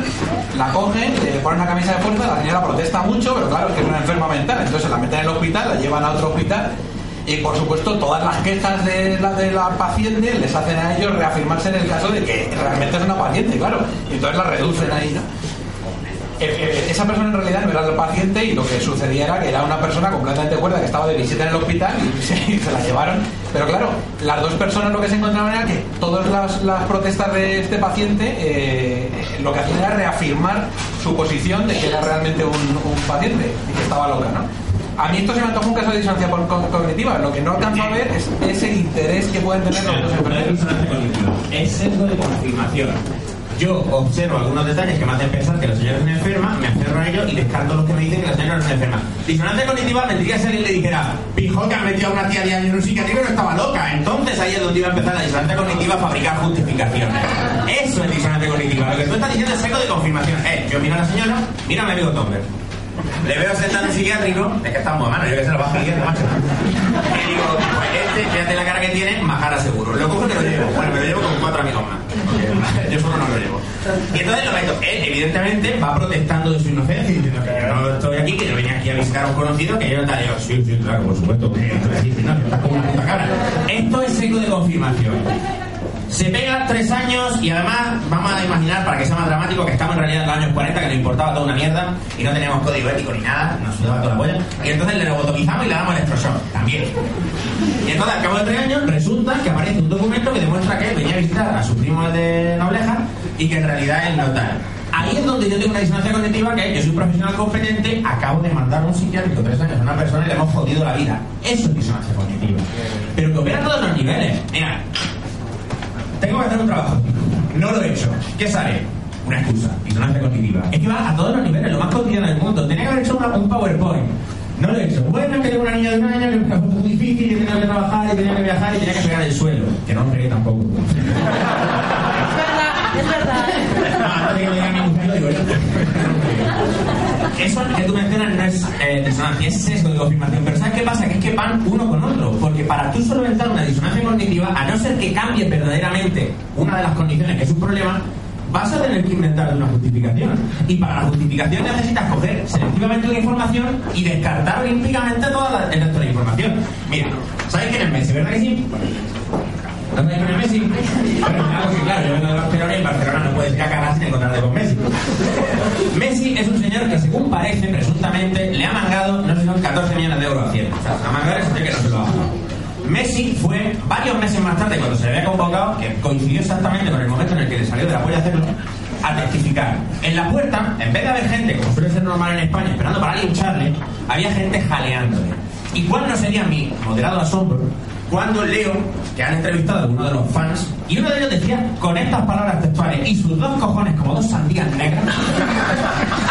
la cogen, le ponen una camisa de fuerza, la señora protesta mucho, pero claro, es que es una enferma mental, entonces la meten en el hospital, la llevan a otro hospital y por supuesto todas las quejas de la, de la paciente les hacen a ellos reafirmarse en el caso de que realmente es una paciente, claro, y entonces la reducen ahí, ¿no? Eh, eh, esa persona en realidad no era el paciente y lo que sucedía era que era una persona completamente cuerda que estaba de visita en el hospital y se, y se la llevaron. Pero claro, las dos personas lo que se encontraban era que todas las, las protestas de este paciente eh, lo que hacían era reafirmar su posición de que era realmente un, un paciente y que estaba loca, ¿no? A mí esto se me antoja un caso de disonancia co- co- cognitiva. Lo que no alcanzo a ver es ese interés que pueden tener los dos enfermeros. es sesgo de confirmación. Yo observo algunos detalles que me hacen pensar que la señora es enferma, me aferro a ello y descarto los que me dicen que la señora no es enferma. Disonancia cognitiva vendría si alguien le dijera, pijo que han metido a una tía años en un psiquiátrico no estaba loca. Entonces ahí es donde iba a empezar la disonancia cognitiva a fabricar justificaciones. Eso es disonancia cognitiva. Lo que tú estás diciendo es sesgo de confirmación. Eh, yo miro a la señora, mira a mi amigo Tomber. Le veo sentado en un psiquiátrico, es que estamos a mano, yo que se lo bajo el macho. Y digo, pues este, fíjate la cara que tiene, majara seguro. Lo cojo y me lo llevo. Bueno, me lo llevo con cuatro amigos más. Yo solo no lo llevo. Y entonces lo meto. Él, evidentemente, va protestando de su inocencia y diciendo que yo no estoy aquí, que yo venía aquí a visitar a un conocido, que yo no tal. Yo, sí, sí, claro, por supuesto, que no, estás como una puta cara. Esto es seco de confirmación. Se pega tres años y además vamos a imaginar, para que sea más dramático, que estamos en realidad en los años 40, que nos importaba toda una mierda y no teníamos código ético ni nada, nos sudaba toda la polla. Y entonces le lobotomizamos y le damos electroshock también. Y entonces al cabo de tres años resulta que aparece un documento que demuestra que él venía a visitar a su primo de Nobleja y que en realidad él no tal. Ahí es donde yo tengo una disonancia cognitiva que yo soy un profesional competente, acabo de mandar a un psiquiátrico tres años a una persona y le hemos jodido la vida. Eso es disonancia cognitiva. Pero que opera a todos los niveles. Mira, tengo que hacer un trabajo. No lo he hecho. ¿Qué sale? Una excusa. Disonancia cognitiva. Es que va a todos los niveles, lo más cotidiano del mundo. Tenía que haber hecho una- un PowerPoint. No lo he hecho. Bueno, es que tengo una niña de un año que me fue muy difícil y tenía que trabajar y tenía que viajar y tenía que pegar el suelo. Que no pegué tampoco. Es verdad. No, antes de que me diga mi mujer, lo digo yo. Eso que tú mencionas no es eh, disonancia, es sesgo de confirmación. Pero ¿sabes qué pasa? Que es que van uno con otro. Porque para tú solventar una disonancia cognitiva, a no ser que cambie verdaderamente una de las condiciones que es un problema, vas a tener que inventar una justificación. Y para la justificación necesitas coger selectivamente una información y descartar olímpicamente toda la, el resto de la información. Mira, ¿sabéis quién es Messi? ¿Verdad que sí? ¿No sabéis quién es Messi? Bueno, claro, yo vengo de Barcelona y en Barcelona no puedes ir a cagar sin encontrarte con Messi. Messi es un señor que, según parece, presuntamente, le ha mangado, no sé, son 14 millones de euros a 100. O sea, a mangar que no se lo ha Messi fue varios meses más tarde, cuando se le había convocado, que coincidió exactamente con el momento en el que le salió de la polla hacerlo, a testificar. En la puerta, en vez de haber gente, como suele ser normal en España, esperando para lincharle, había gente jaleándole. ¿Y cuál no sería mi moderado asombro cuando leo que han entrevistado a alguno de los fans y uno de ellos decía con estas palabras textuales y sus dos cojones como dos sandías negras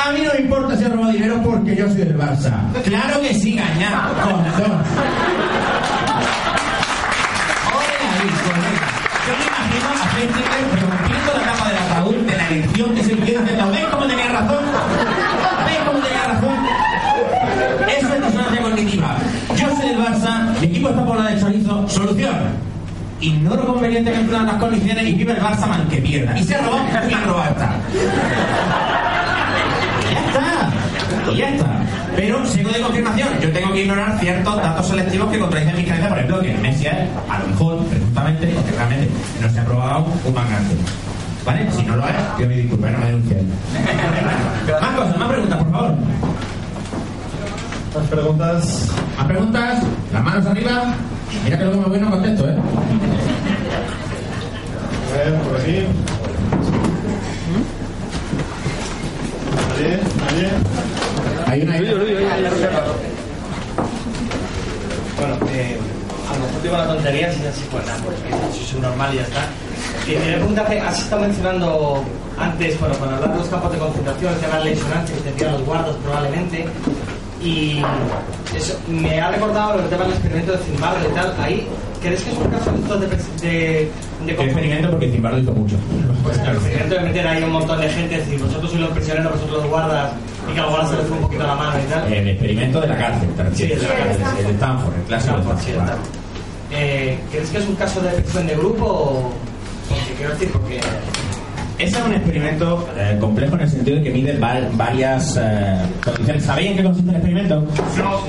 a mí no me importa si he robado dinero porque yo soy del Barça claro que sí gañá dos. Yo me imagino a gente rompiendo la cama del ataúd de la elección que se diciendo ¿ves cómo tenía razón? ¿ves cómo tenía razón? eso es disonancia cognitiva yo soy del Barça mi equipo está por la de chorizo solución ignoro convenientemente unas condiciones y vive el Barça man que pierda. Y se robó, y robado está. Y ya está. Y ya está. Pero sigo de confirmación. Yo tengo que ignorar ciertos datos selectivos que contradicen mi creencia, por ejemplo, que Messi es, a lo mejor, presuntamente, porque realmente no se ha probado un mangante. ¿Vale? Si no lo es, yo me disculpo, no me denuncien. más cosas, más preguntas, por favor. Más preguntas. Más preguntas. Las manos arriba. Mira que luego me voy no contesto, ¿eh? A ver, por aquí. ¿Nadie? ¿Nadie? Hay una Bueno, eh, a lo mejor digo una tontería, si así, pues nada, porque soy subnormal y ya está. Y me pregunta que has estado mencionando antes, bueno, cuando hablar de los campos de concentración, el tema de la que te decían los guardos probablemente, y eso me ha recordado el tema del experimento de Zimbardo y tal. Ahí, ¿crees que es un caso de, de, de, experimento porque Zimbardo hizo mucho. Pues el experimento de meter ahí un montón de gente, decir, vosotros sois los prisioneros, vosotros los guardas, y que a los guardas se les fue un poquito la mano y tal. El experimento de la cárcel, Sí, el de la cárcel. El de Stanford, el clásico de Stanford. Eh, ¿Crees que es un caso de efección de grupo o.? Porque quiero decir, porque ese es un experimento eh, complejo en el sentido de que mide varias eh, condiciones. ¿Sabéis en qué consiste el experimento? No,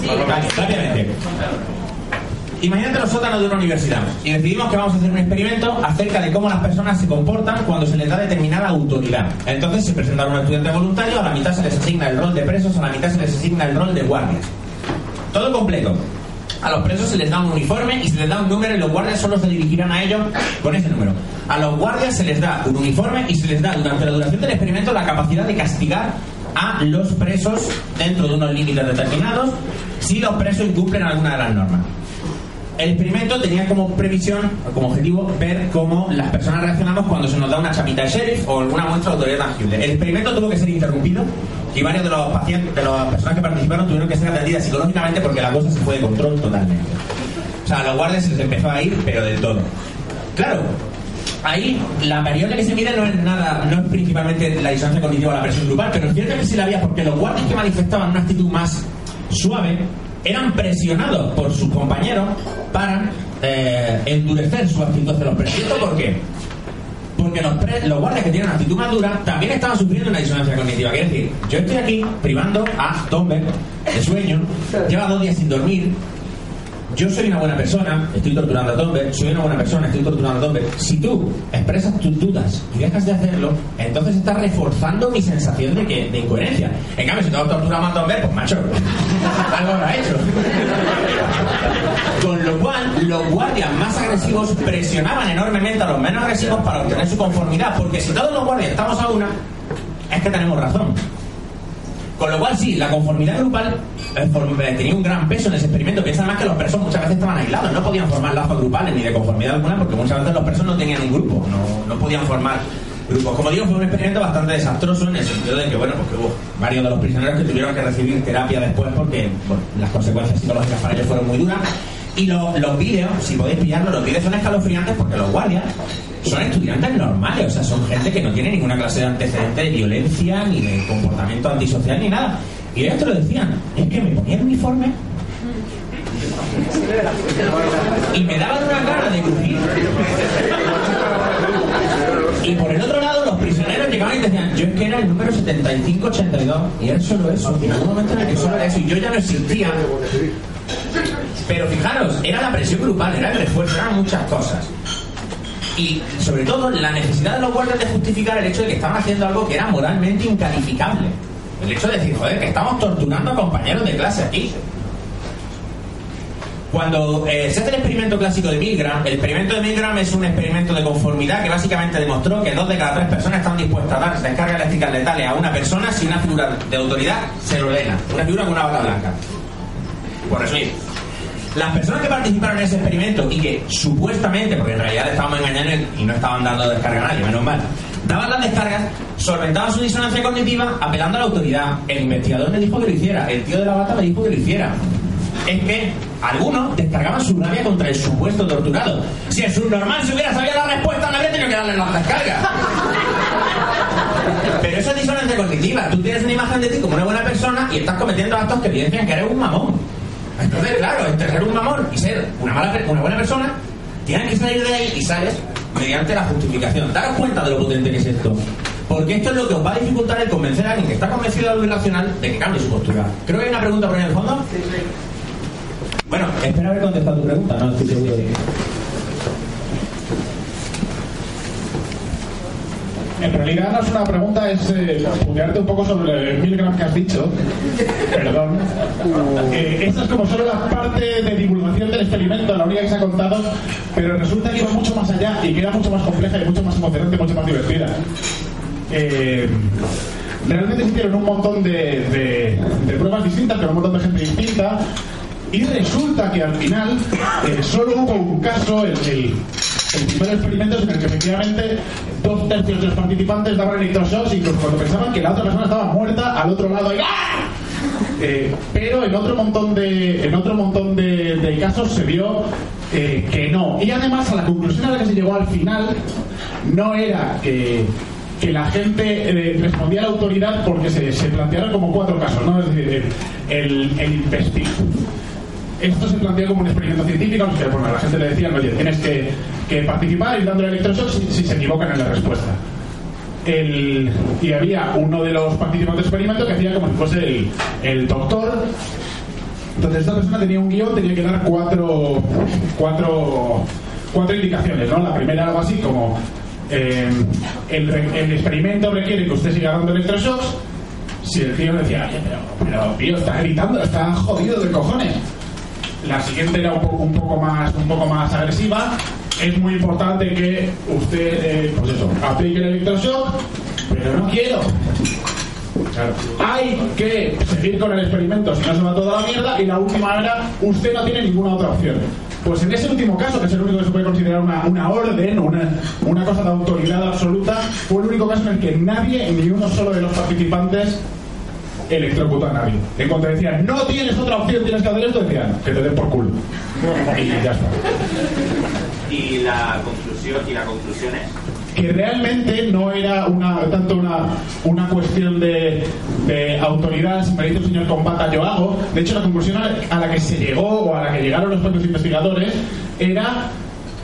sí, rápidamente. Imagínate los sótanos de una universidad y decidimos que vamos a hacer un experimento acerca de cómo las personas se comportan cuando se les da determinada autoridad. Entonces se presenta un estudiante voluntario, a la mitad se les asigna el rol de presos, a la mitad se les asigna el rol de guardias. Todo completo. A los presos se les da un uniforme y se les da un número y los guardias solo se dirigirán a ellos con ese número. A los guardias se les da un uniforme y se les da durante la duración del experimento la capacidad de castigar a los presos dentro de unos límites determinados si los presos incumplen alguna de las normas. El experimento tenía como previsión, como objetivo, ver cómo las personas reaccionamos cuando se nos da una chapita de sheriff o alguna muestra de autoridad tangible. El experimento tuvo que ser interrumpido y varios de los pacientes, de las personas que participaron tuvieron que ser atendidas psicológicamente porque la cosa se fue de control totalmente. O sea, a los guardias se les empezó a ir, pero del todo. Claro, ahí la variable que se mide no es nada, no es principalmente la distancia cognitiva o la presión grupal, pero es cierto que sí la había porque los guardias que manifestaban una actitud más suave eran presionados por sus compañeros para eh, endurecer su actitud hacia los presos. por qué? Porque los, los guardias que tienen actitud más dura también estaban sufriendo una disonancia cognitiva. Quiere decir, yo estoy aquí privando a Tomber de sueño, lleva dos días sin dormir, yo soy una buena persona, estoy torturando a Tomber, soy una buena persona, estoy torturando a Tomber. Si tú expresas tus dudas y dejas de hacerlo, entonces estás reforzando mi sensación de, que, de incoherencia. En cambio, si tú torturando a Tomber, pues macho, algo ha hecho. Con lo cual, los guardias más agresivos presionaban enormemente a los menos agresivos para obtener su conformidad, porque si todos los guardias estamos a una, es que tenemos razón. Con lo cual, sí, la conformidad grupal eh, eh, tenía un gran peso en ese experimento. Piensa además que los presos muchas veces estaban aislados, no podían formar lazos grupales ni de conformidad alguna, porque muchas veces los presos no tenían un grupo, no, podían formar grupos. Como digo, fue un experimento bastante desastroso en el sentido de que, bueno, porque hubo varios de los prisioneros que tuvieron que recibir terapia después porque las consecuencias psicológicas para ellos fueron muy duras. Y los vídeos, si podéis pillarlo, los vídeos son escalofriantes porque los guardias son estudiantes normales, o sea, son gente que no tiene ninguna clase de antecedente de violencia, ni de comportamiento antisocial, ni nada. Y ellos te lo decían, es que me ponía uniforme y me daban una cara de crujir. Y por el otro lado, los prisioneros llegaban y decían, yo es que era el número 7582, y era solo eso, y en algún momento en el que solo era eso, y yo ya no existía. Pero fijaros, era la presión grupal, era el refuerzo, eran muchas cosas. Y sobre todo la necesidad de los guardias de justificar el hecho de que estaban haciendo algo que era moralmente incalificable. El hecho de decir, joder, que estamos torturando a compañeros de clase aquí. Cuando eh, se hace el experimento clásico de Milgram, el experimento de Milgram es un experimento de conformidad que básicamente demostró que dos de cada tres personas están dispuestas a dar descargas eléctricas letales a una persona si una figura de autoridad se lo ordena. Una figura con una bala blanca. Por resumir, las personas que participaron en ese experimento y que supuestamente, porque en realidad estábamos engañando y no estaban dando descarga a nadie, menos mal, daban las descargas, solventaban su disonancia cognitiva apelando a la autoridad. El investigador me dijo que lo hiciera, el tío de la bata me dijo que lo hiciera. Es que algunos descargaban su rabia contra el supuesto torturado. Si el subnormal se hubiera sabido la respuesta, no habría tenido que darle las descargas. Pero eso es disonancia cognitiva. Tú tienes una imagen de ti como una buena persona y estás cometiendo actos que evidencian que eres un mamón. Entonces, claro, entre ser un mamón y ser una, mala, una buena persona, tienes que salir de ahí y sales mediante la justificación. Daros cuenta de lo potente que es esto. Porque esto es lo que os va a dificultar el convencer a alguien que está convencido de algo irracional de que cambie su postura. Creo que hay una pregunta por ahí en el fondo. Bueno, espera haber contestado tu pregunta, no estoy seguro de En realidad no es una pregunta, es eh, un poco sobre el Milgram que has dicho. Perdón. Eh, esta es como solo la parte de divulgación del experimento, la única que se ha contado, pero resulta que iba mucho más allá y que era mucho más compleja y mucho más emocionante, mucho más divertida. Eh, realmente se hicieron un montón de, de, pruebas distintas, con un montón de gente distinta, y resulta que al final eh, solo hubo un caso, el, el, el primer experimento en el que efectivamente dos tercios de los participantes daban electroshocks incluso cuando pensaban que la otra persona estaba muerta al otro lado y ¡ah! eh, pero en otro montón de en otro montón de, casos se vio eh, que no y además a la conclusión a la que se llegó al final no era que que la gente eh, respondía a la autoridad porque se, se, plantearon como cuatro casos, ¿no? Es decir, el, el esto se planteó como un experimento científico, que bueno, a la gente le decían, oye, tienes que, que participar y dándole electroshock si, si, se equivocan en la respuesta. El, y había uno de los participantes del experimento que hacía como si fuese el, el doctor. Entonces esta persona tenía un guion, tenía que dar cuatro, cuatro, cuatro indicaciones, ¿no? La primera algo así como eh, el, el, experimento requiere que usted siga dando electroshocks. Si el tío decía, oye, pero, pero tío, está gritando, está jodido de cojones la siguiente era un poco, más, un poco más agresiva. Es muy importante que usted, eh, pues eso, aplique el electroshock, pero no quiero. Hay que seguir con el experimento, si no se va toda la mierda. Y la última era, usted no tiene ninguna otra opción. Pues en ese último caso, que es el único que se puede considerar una, una orden, una, una cosa de autoridad absoluta, fue el único caso en el que nadie, ni uno solo de los participantes, electrocutó a nadie. En cuanto decían, no tienes otra opción, tienes que hacer esto, decían, que te den por culo. Y ya está. Y la conclusión, y la conclusión es que realmente no era una, tanto una, una cuestión de, de autoridad, si me dice el señor Combata, yo hago. De hecho, la conclusión a la que se llegó o a la que llegaron los propios investigadores era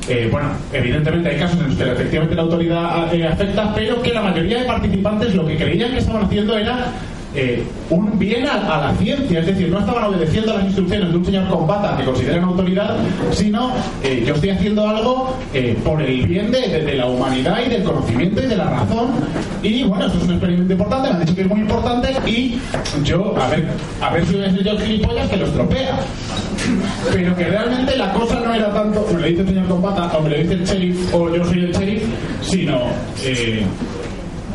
eh, bueno, evidentemente hay casos en los que efectivamente la autoridad eh, afecta, pero que la mayoría de participantes lo que creían que estaban haciendo era eh, un bien a, la ciencia, es decir, no estaban obedeciendo las instrucciones de un señor combata que consideran autoridad, sino eh, yo estoy haciendo algo eh, por el bien de, la humanidad y del conocimiento y de la razón. Y bueno, esto es un experimento importante, me han dicho que es muy importante y yo, a ver, a ver si voy a yo gilipollas que lo estropea. Pero que realmente la cosa no era tanto, me lo dice el señor combata, o me lo dice el sheriff, o yo soy el sheriff, sino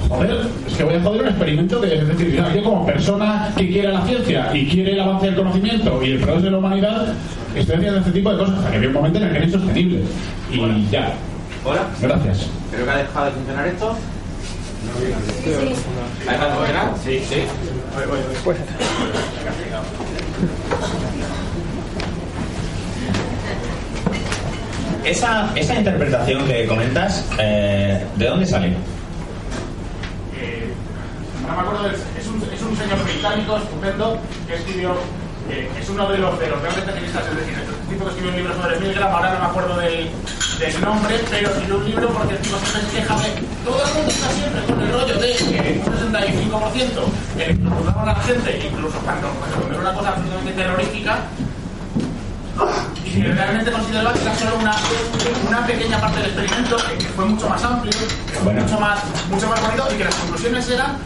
joder, es que voy a joder un experimento que es decir, yo como persona que quiere la ciencia y quiere el avance del conocimiento y el progreso de la humanidad, estoy haciendo este tipo de cosas hasta que había un momento en el que era insostenible. Y ya. Hola. Gracias. Creo que ha dejado de funcionar esto. Sí. ¿Ha dejado de funcionar? Sí, sí. Pues. Esa, esa interpretación que comentas, eh, ¿de dónde sale? No me acuerdo, es, un, es un señor británico estupendo que escribió, eh, es uno de los, de los grandes especialistas, es decir, el tipo que escribió un libro sobre Milgram, ahora no me acuerdo del, del nombre, pero escribió un libro porque el tipo siempre se queja de todo el mundo está siempre con el rollo de que un 65% electrocutaba a la gente, incluso cuando, cuando era una cosa absolutamente terrorífica, Y realmente consideraba que era solo una, una pequeña parte del experimento, que fue mucho más amplio, que fue mucho, más, mucho más bonito y que las conclusiones eran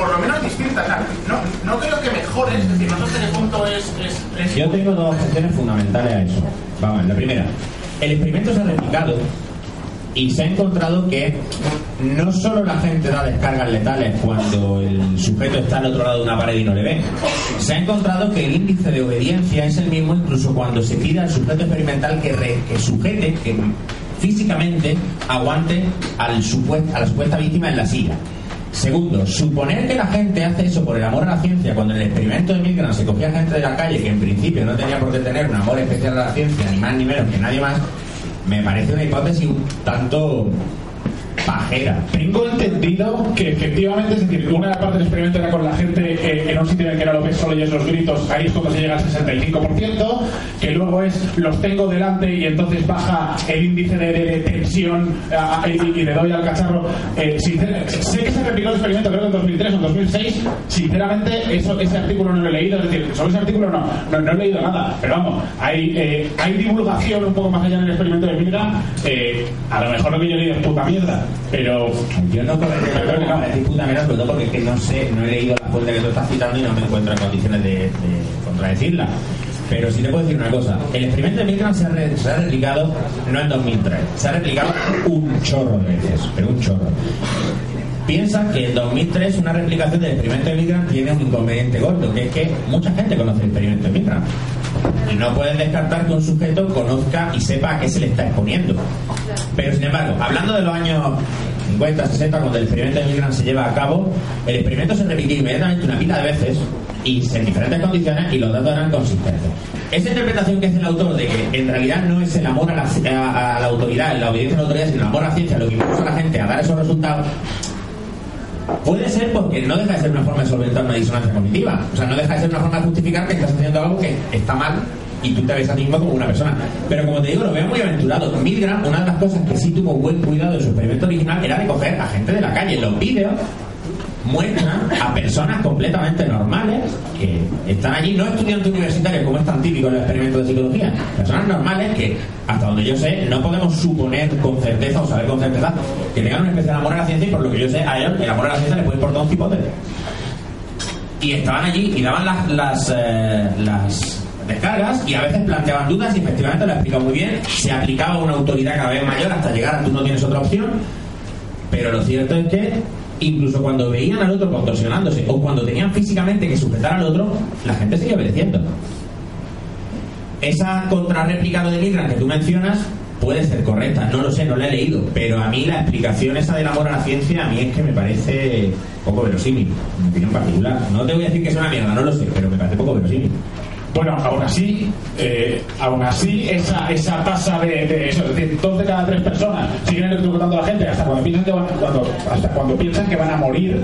por lo menos distintas. No, no creo que mejores, es decir, no sé hasta qué punto es, es, es Yo tengo dos objeciones fundamentales a eso. Vamos, la primera. El experimento se ha replicado y se ha encontrado que no solo la gente da descargas letales cuando el sujeto está al otro lado de una pared y no le ve, se ha encontrado que el índice de obediencia es el mismo incluso cuando se pide al sujeto experimental que, re- que sujete, que físicamente aguante al supuest- a la supuesta víctima en la silla. Segundo, suponer que la gente hace eso por el amor a la ciencia, cuando en el experimento de Milgram se cogía gente de la calle que en principio no tenía por qué tener un amor especial a la ciencia, ni más ni menos que nadie más, me parece una hipótesis un tanto pajera. Tengo entendido que efectivamente, es decir, una de las partes del experimento era con la gente eh, en un sitio en el que lo ves, solo oyes los gritos, ahí es cuando se llega al 65%, que luego es los tengo delante y entonces baja el índice de, de- tensión a- a- y, y le doy al cacharro. Eh, sé que se replicó el experimento, creo que en 2003 o en 2006, sinceramente eso, ese artículo no lo he leído, es decir, sobre ese artículo no, no, no he leído nada, pero vamos, hay, eh, hay divulgación un poco más allá en el experimento de Milgram, eh, a lo mejor lo que yo he leído es puta mierda, pero Yo no creo que no decir puta sobre todo porque es que no sé, no he leído la fuente que tú estás citando y no me encuentro en condiciones de, de contradecirla. Pero sí te puedo decir una cosa, el experimento de Milgram se ha, re- se ha replicado no en 2003, se ha replicado un chorro de veces, pero un chorro. Piensa que en 2003 una replicación del experimento de Milgram tiene un inconveniente gordo, que es que mucha gente conoce el experimento de Milgram. Y no pueden descartar que un sujeto conozca y sepa a qué se le está exponiendo. Pero sin embargo, hablando de los años 50, 60, cuando el experimento de Milgram se lleva a cabo, el experimento se repitió inmediatamente una pila de veces y en diferentes condiciones y los datos eran consistentes. Esa interpretación que hace el autor de que en realidad no es el amor a la, a- a la autoridad, la obediencia a la autoridad, sino el amor a la ciencia lo que impulsa a la gente a dar esos resultados, Puede ser porque no deja de ser una forma de solventar una disonancia cognitiva. O sea, no deja de ser una forma de justificar que estás haciendo algo que está mal y tú te ves a ti mismo como una persona. Pero como te digo, lo veo muy aventurado. Milgram, una de las cosas que sí tuvo buen cuidado en su experimento original era de coger a gente de la calle. Los vídeos muestran a personas completamente normales que están allí, no estudiantes universitarios como es tan típico en los experimentos de psicología, personas normales que, hasta donde yo sé, no podemos suponer con certeza o saber con certeza que tengan un especial amor a la ciencia y por lo que yo sé, a ellos el amor a la ciencia les puede importar un cipote. Y estaban allí y daban las, las, eh, las descargas y a veces planteaban dudas y efectivamente lo explicado muy bien, se aplicaba una autoridad cada vez mayor hasta llegar a tú no tienes otra opción, pero lo cierto es que incluso cuando veían al otro contorsionándose o cuando tenían físicamente que sujetar al otro, la gente seguía obedeciendo. Esa contrarréplica de Milgram que tú mencionas puede ser correcta, no lo sé, no la he leído, pero a mí la explicación esa del amor a la ciencia a mí es que me parece poco verosímil, en mi opinión particular. No te voy a decir que es una mierda, no lo sé, pero me parece poco verosímil. Bueno, aún así, eh, aún así esa, esa tasa de, de eso, es decir, dos de cada tres personas siguen electrocutando a la gente hasta cuando piensan que van, cuando, hasta cuando piensan que van a morir.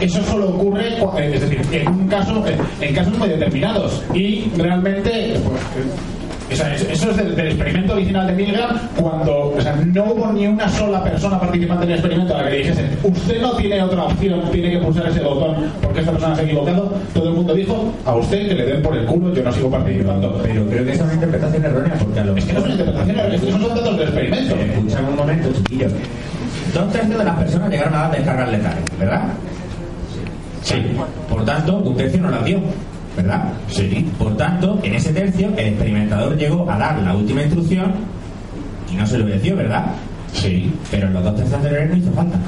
Eso solo ocurre, cu- eh, es decir, en un caso, en, casos muy determinados. Y realmente, pues, o sea, eso es del, del experimento original de Milgram, cuando o sea, no hubo ni una sola persona participante en el experimento a la que le dijesen, usted no tiene otra opción, tiene que pulsar ese botón porque esta persona se ha equivocado. Todo el mundo dijo, a usted que le den por el culo, yo no sigo participando. Pero creo que esa es una interpretación errónea porque a lo Es que no es una interpretación, es que esos son datos del experimento. Escuchame un momento, chiquillos. Dos tercios de las personas llegaron a dar descargas letales, ¿verdad? Sí. Por tanto, un tercio no las dio, ¿verdad? Sí. Por tanto, en ese tercio, el experimentador llegó a dar la última instrucción y no se lo obedeció, ¿verdad? Sí. Pero en los dos tercios anteriores no hizo falta.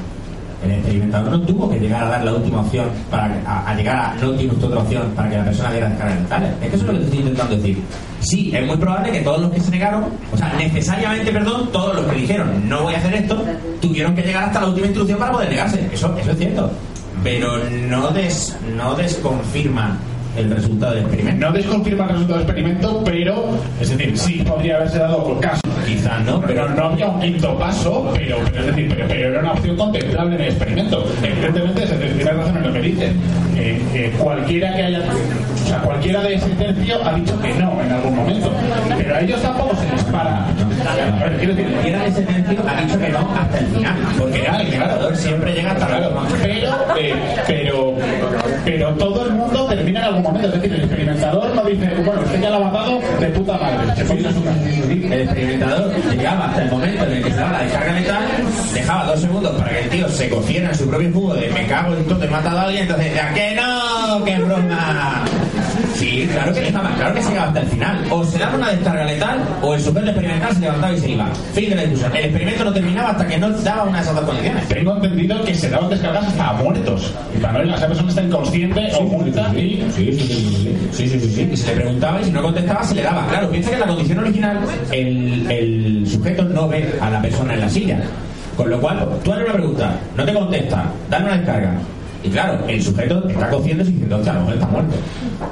El experimentador no tuvo que llegar a dar la última opción para a, llegar a no tiene otra opción para que la persona diera descargas letales. Es que eso es lo que estoy intentando decir. Sí, es muy probable que todos los que se negaron, o sea, necesariamente, perdón, todos los que dijeron no voy a hacer esto, tuvieron que llegar hasta la última instrucción para poder negarse. Eso, eso es cierto. Pero no, des, no desconfirma el resultado del experimento. No desconfirma el resultado del experimento, pero, es decir, sí podría haberse dado por caso. Quizás no, pero no había un quinto paso, pero, es decir, pero, era una opción contemplable en el experimento. Evidentemente, decir, tiene razón en lo que dice. Eh, eh, cualquiera que haya, o sea, cualquiera de ese tercio ha dicho que no en algún momento, pero a ellos tampoco se les para. A quiero decir, Cualquiera de ese tercio ha dicho que no hasta el final, porque el experimentador siempre llega hasta la Claro, pero, eh, pero pero todo el mundo termina en algún momento. Es decir, el experimentador no dice, bueno, usted ya lo ha matado de puta madre. Se pone su casa. El experimentador llegaba hasta el momento en el que se daba la descarga letal, dejaba dos segundos para que el tío se cociera en su propio jugo de me cago en todo, he matado a alguien, entonces decía, que no, que broma. Sí, claro que estaba, claro que se llegaba hasta el final. O se daba una descarga letal, o el sujeto experimental se levantaba y se iba. Fin de la discusión. El experimento no terminaba hasta que no daba una de esas dos condiciones. Tengo entendido que se daban descargas hasta a muertos. Y para no esa persona está inconsciente o muerta y... Sí, sí, sí, sí, sí, sí, sí, sí. Y se le preguntaba y si no contestaba se le daba. Claro, piensa que en la condición original el, el sujeto no ve a la persona en la silla. Con lo cual, tú haces una pregunta, no te contesta, dale una descarga. Y claro, el sujeto está cociendo y diciendo, a lo mejor está muerto.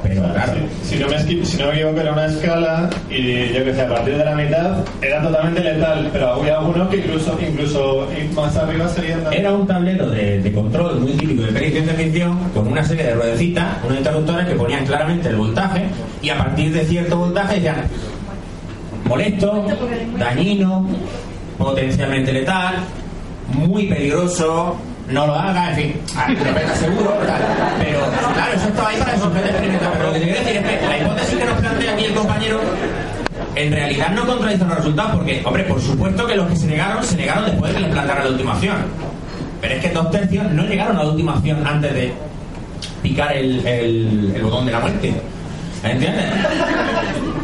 Pero claro, Si no, me, si no me equivoco, era una escala y yo que sé, a partir de la mitad era totalmente letal, pero había algunos que incluso, incluso más arriba serían... Era un tablero de, de control muy típico de peli de ficción con una serie de ruedecitas, unos interruptores que ponían claramente el voltaje y a partir de cierto voltaje decían molesto, dañino, potencialmente letal, muy peligroso, no lo haga, en fin, seguro, tal. pero claro, eso estaba ahí para el sujeto experimental. Pero lo que te quiero decir es que la hipótesis que nos plantea aquí el compañero en realidad no contradice los resultados, porque, hombre, por supuesto que los que se negaron, se negaron después de que les la ultimación. Pero es que dos tercios no llegaron a la ultimación antes de picar el, el- el botón de la muerte. ¿Entiendes?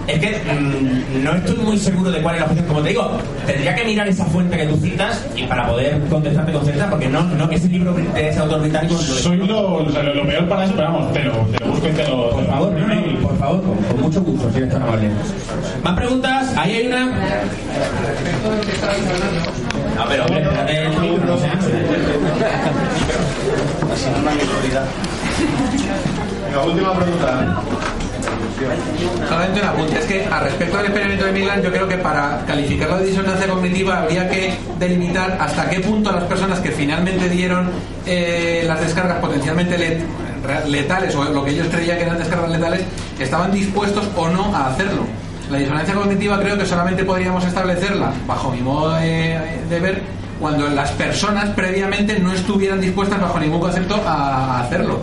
Es que mm, no estoy muy seguro de cuál es la opción. Como te digo, tendría que mirar esa fuente que tú citas y para poder contestarte con certeza, porque no, no ese libro de ese autor británico. lo Soy lo, o sea, lo, lo peor para eso, pero vamos, te lo, te lo busco y te lo... Por favor, no, no, por favor, con, con mucho gusto, si eres tan amable. ¿Más preguntas? Ahí hay una. No, pero hombre, espérate el micro, no sea. Venga, última pregunta. Solamente un apunte, es que al respecto del experimento de Milán, yo creo que para calificarlo de disonancia cognitiva habría que delimitar hasta qué punto las personas que finalmente dieron eh, las descargas potencialmente letales o lo que ellos creían que eran descargas letales estaban dispuestos o no a hacerlo. La disonancia cognitiva creo que solamente podríamos establecerla, bajo mi modo de ver, cuando las personas previamente no estuvieran dispuestas bajo ningún concepto a hacerlo.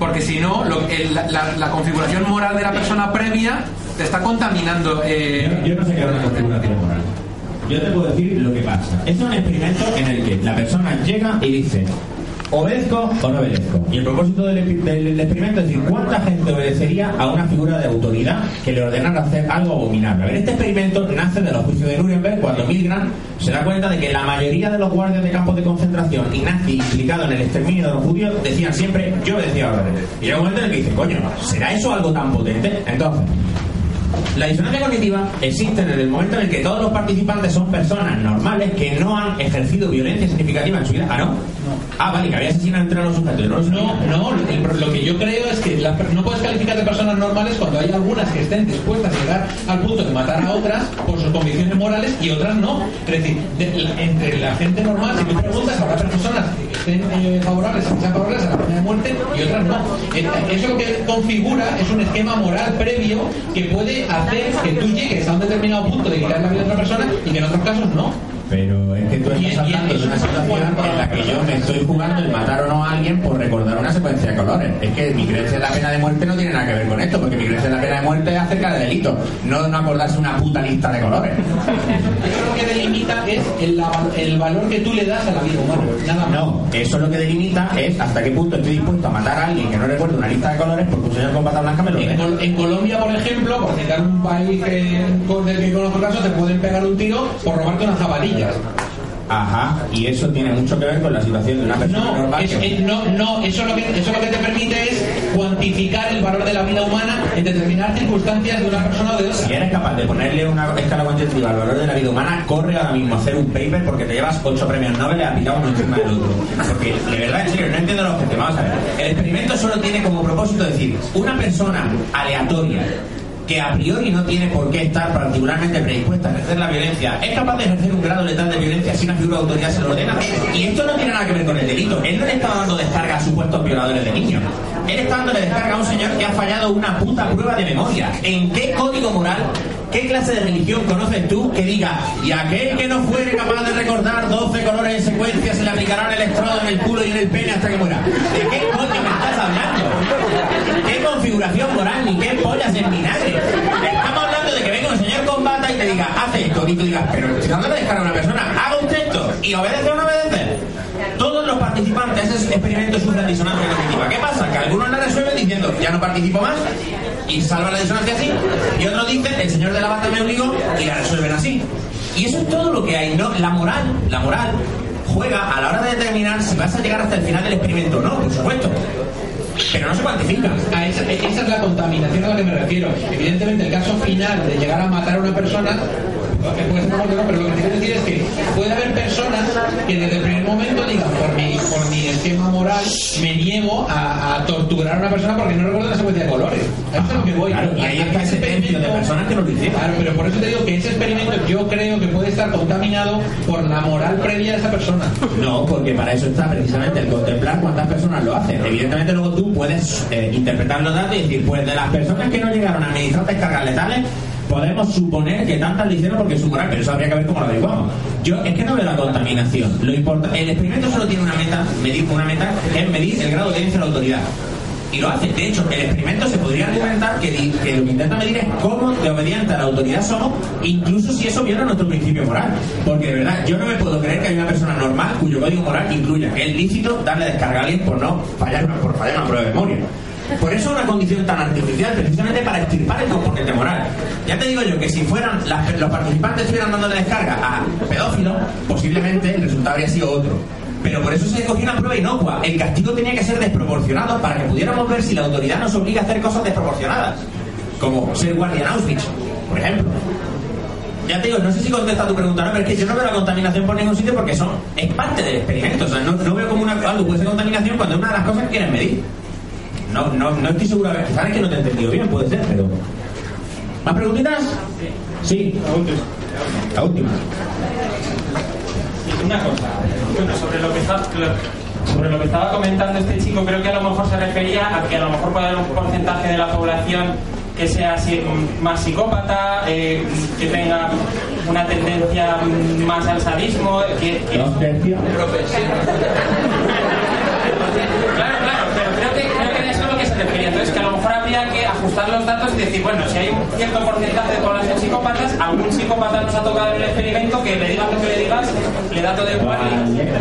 Porque si no, lo- el- la, la- configuración moral de la persona previa te está contaminando. eh, Yo no sé qué es una configuración moral. Yo te puedo decir lo que pasa. Es un experimento en el que la persona llega y dice, ¿obedezco o no obedezco? Y el propósito del, experimento es decir, ¿cuánta gente obedecería a una figura de autoridad que le ordenara hacer algo abominable? A ver, este experimento nace de los juicios de Nuremberg cuando Milgram se da cuenta de que la mayoría de los guardias de campos de concentración y nazis implicados en el exterminio de los judíos decían siempre, yo obedecía órdenes. Y llega un momento en el que dice, coño, ¿será eso algo tan potente? Entonces, la disonancia cognitiva existe en el momento en el que todos los participantes son personas normales que no han ejercido violencia significativa en su vida. ¿Ah, no? Ah, vale, que había asesinato entre los sujetos. No. No, lo que yo creo es que per- no puedes calificar de personas normales cuando hay algunas que estén dispuestas a llegar al punto de matar a otras por sus convicciones morales y otras no. Es decir, de- la- entre la gente normal, si tú preguntas, habrá personas que estén eh, favorables, que sean favorables a la pena de muerte y otras no. Eh, Eso lo que configura es un esquema moral previo que puede hacer que tú llegues a un determinado punto de quitar la vida de otra persona y que en otros casos no. Pero es que tú estás hablando de una situación en la que yo me estoy jugando el matar o no a alguien por recordar una secuencia de colores. Es que mi creencia en la pena de muerte no tiene nada que ver con esto, porque mi creencia en la pena de muerte es acerca de delito, no no acordarse una puta lista de colores. Eso lo que delimita es el, la- el valor que tú le das a la vida humana. Nada más. No, eso lo que delimita es hasta qué punto estoy dispuesto a matar a alguien que no recuerdo una lista de colores porque un señor con bata blanca me lo En. Col- en Colombia, por ejemplo, por citar un país que, con el que conozco caso, te pueden pegar un tiro por robarte unas Ajá, y eso tiene mucho que ver con la situación de una persona No, normal. es- que- es- no, no, eso lo, que, eso lo que te permite es cuantificar el valor de la vida humana en determinadas circunstancias de una persona o de otra. Si eres capaz de ponerle una escala cuantitativa al valor de la vida humana, corre ahora mismo a hacer un paper porque te llevas ocho premios Nobel aplicados uno encima del otro. Porque, de verdad, en serio, no entiendo los objetivos. Vamos a ver. El experimento solo tiene como propósito decir, una persona aleatoria que a priori no tiene por qué estar particularmente predispuesta a ejercer la violencia, es capaz de ejercer un grado letal de violencia si una figura de autoridad se lo ordena. Y esto no tiene nada que ver con el delito. Él no le está dando descarga a supuestos violadores de niños. Él está dándole descarga a un señor que ha fallado una puta prueba de memoria. ¿En qué código moral, qué clase de religión conoces tú que diga, y aquel que no fuere capaz de recordar 12 colores en secuencia se le aplicará un electrodo en el culo y en el pene hasta que muera? ¿De qué coño hablando? depuración moral ni qué pollas en vinagre. Estamos hablando de que venga un señor con bata y te diga, haz esto, y tú digas, pero si no le a una persona, haga usted esto, y obedece o no obedece. Todos los participantes de ese experimento sufren disonancia cognitiva. ¿Qué pasa? Que algunos la resuelven diciendo, ya no participo más, y salva la disonancia así, y otros dicen, el señor de la bata me obligó, y la resuelven así. Y eso es todo lo que hay, ¿no? La moral, la moral juega a la hora de determinar si vas a llegar hasta el final del experimento o no, por supuesto. Pero no se cuantifica. Esa es la contaminación a la que me refiero. Evidentemente, el caso final de llegar a matar a una persona pero lo que quiero decir es que puede haber personas que desde el primer momento digan, por mi, por mi esquema moral, me niego a, a torturar a una persona porque no recuerdo la secuencia de colores. A eso es lo que voy. Claro, y ahí está ese tercio de personas que lo hicieron. Claro, pero por eso te digo que ese experimento yo creo que puede estar contaminado por la moral previa de esa persona. No, porque para eso está precisamente el contemplar cuántas personas lo hacen. Evidentemente luego tú puedes eh, interpretar los datos y decir, pues de las personas que no llegaron a administrar descargas letales, podemos suponer que tantas lo hicieron porque es su moral, pero eso habría que ver cómo lo averiguamos. Yo es que no veo la contaminación. Lo el experimento solo tiene una meta, medir una meta, es medir el grado de obediencia a la autoridad. Y lo hace. De hecho, el experimento se podría argumentar que, lo que intenta medir es cómo de obediente a la autoridad somos, incluso si eso viola nuestro principio moral. Porque de verdad, yo no me puedo creer que hay una persona normal cuyo código moral incluya que es lícito darle descarga a alguien por no fallar, por fallar una prueba de memoria. Por eso es una condición tan artificial, precisamente para extirpar el componente moral. Ya te digo yo que si fueran los participantes estuvieran dándole descarga a pedófilos, posiblemente el resultado habría sido otro. Pero por eso se escogió una prueba inocua. El castigo tenía que ser desproporcionado para que pudiéramos ver si la autoridad nos obliga a hacer cosas desproporcionadas. Como ser guardia en Auschwitz, por ejemplo. Ya te digo, no sé si contesta tu pregunta, no, pero es que yo no veo la contaminación por ningún sitio porque son, es parte del experimento. O sea, no, no veo como una, algo puede ser contaminación cuando es una de las cosas que quieren medir. No, no, no estoy seguro, quizás es que no te he entendido bien, puede ser, pero. ¿Más preguntitas? Sí, la última. La última. Y una cosa, bueno, sobre lo que está, sobre lo que estaba comentando este chico, creo que a lo mejor se refería a que a lo mejor puede haber un porcentaje de la población que sea mm, más psicópata, eh, que tenga una tendencia más al sadismo, que, que- Claro, claro, pero creo que, creo que eso es lo que se refería. Entonces, que a lo mejor habría que ajustar los datos y decir, bueno, si hay un cierto porcentaje de población psicópatas, algún psicópata nos ha tocado en el experimento que le digas lo que le digas, le da todo igual.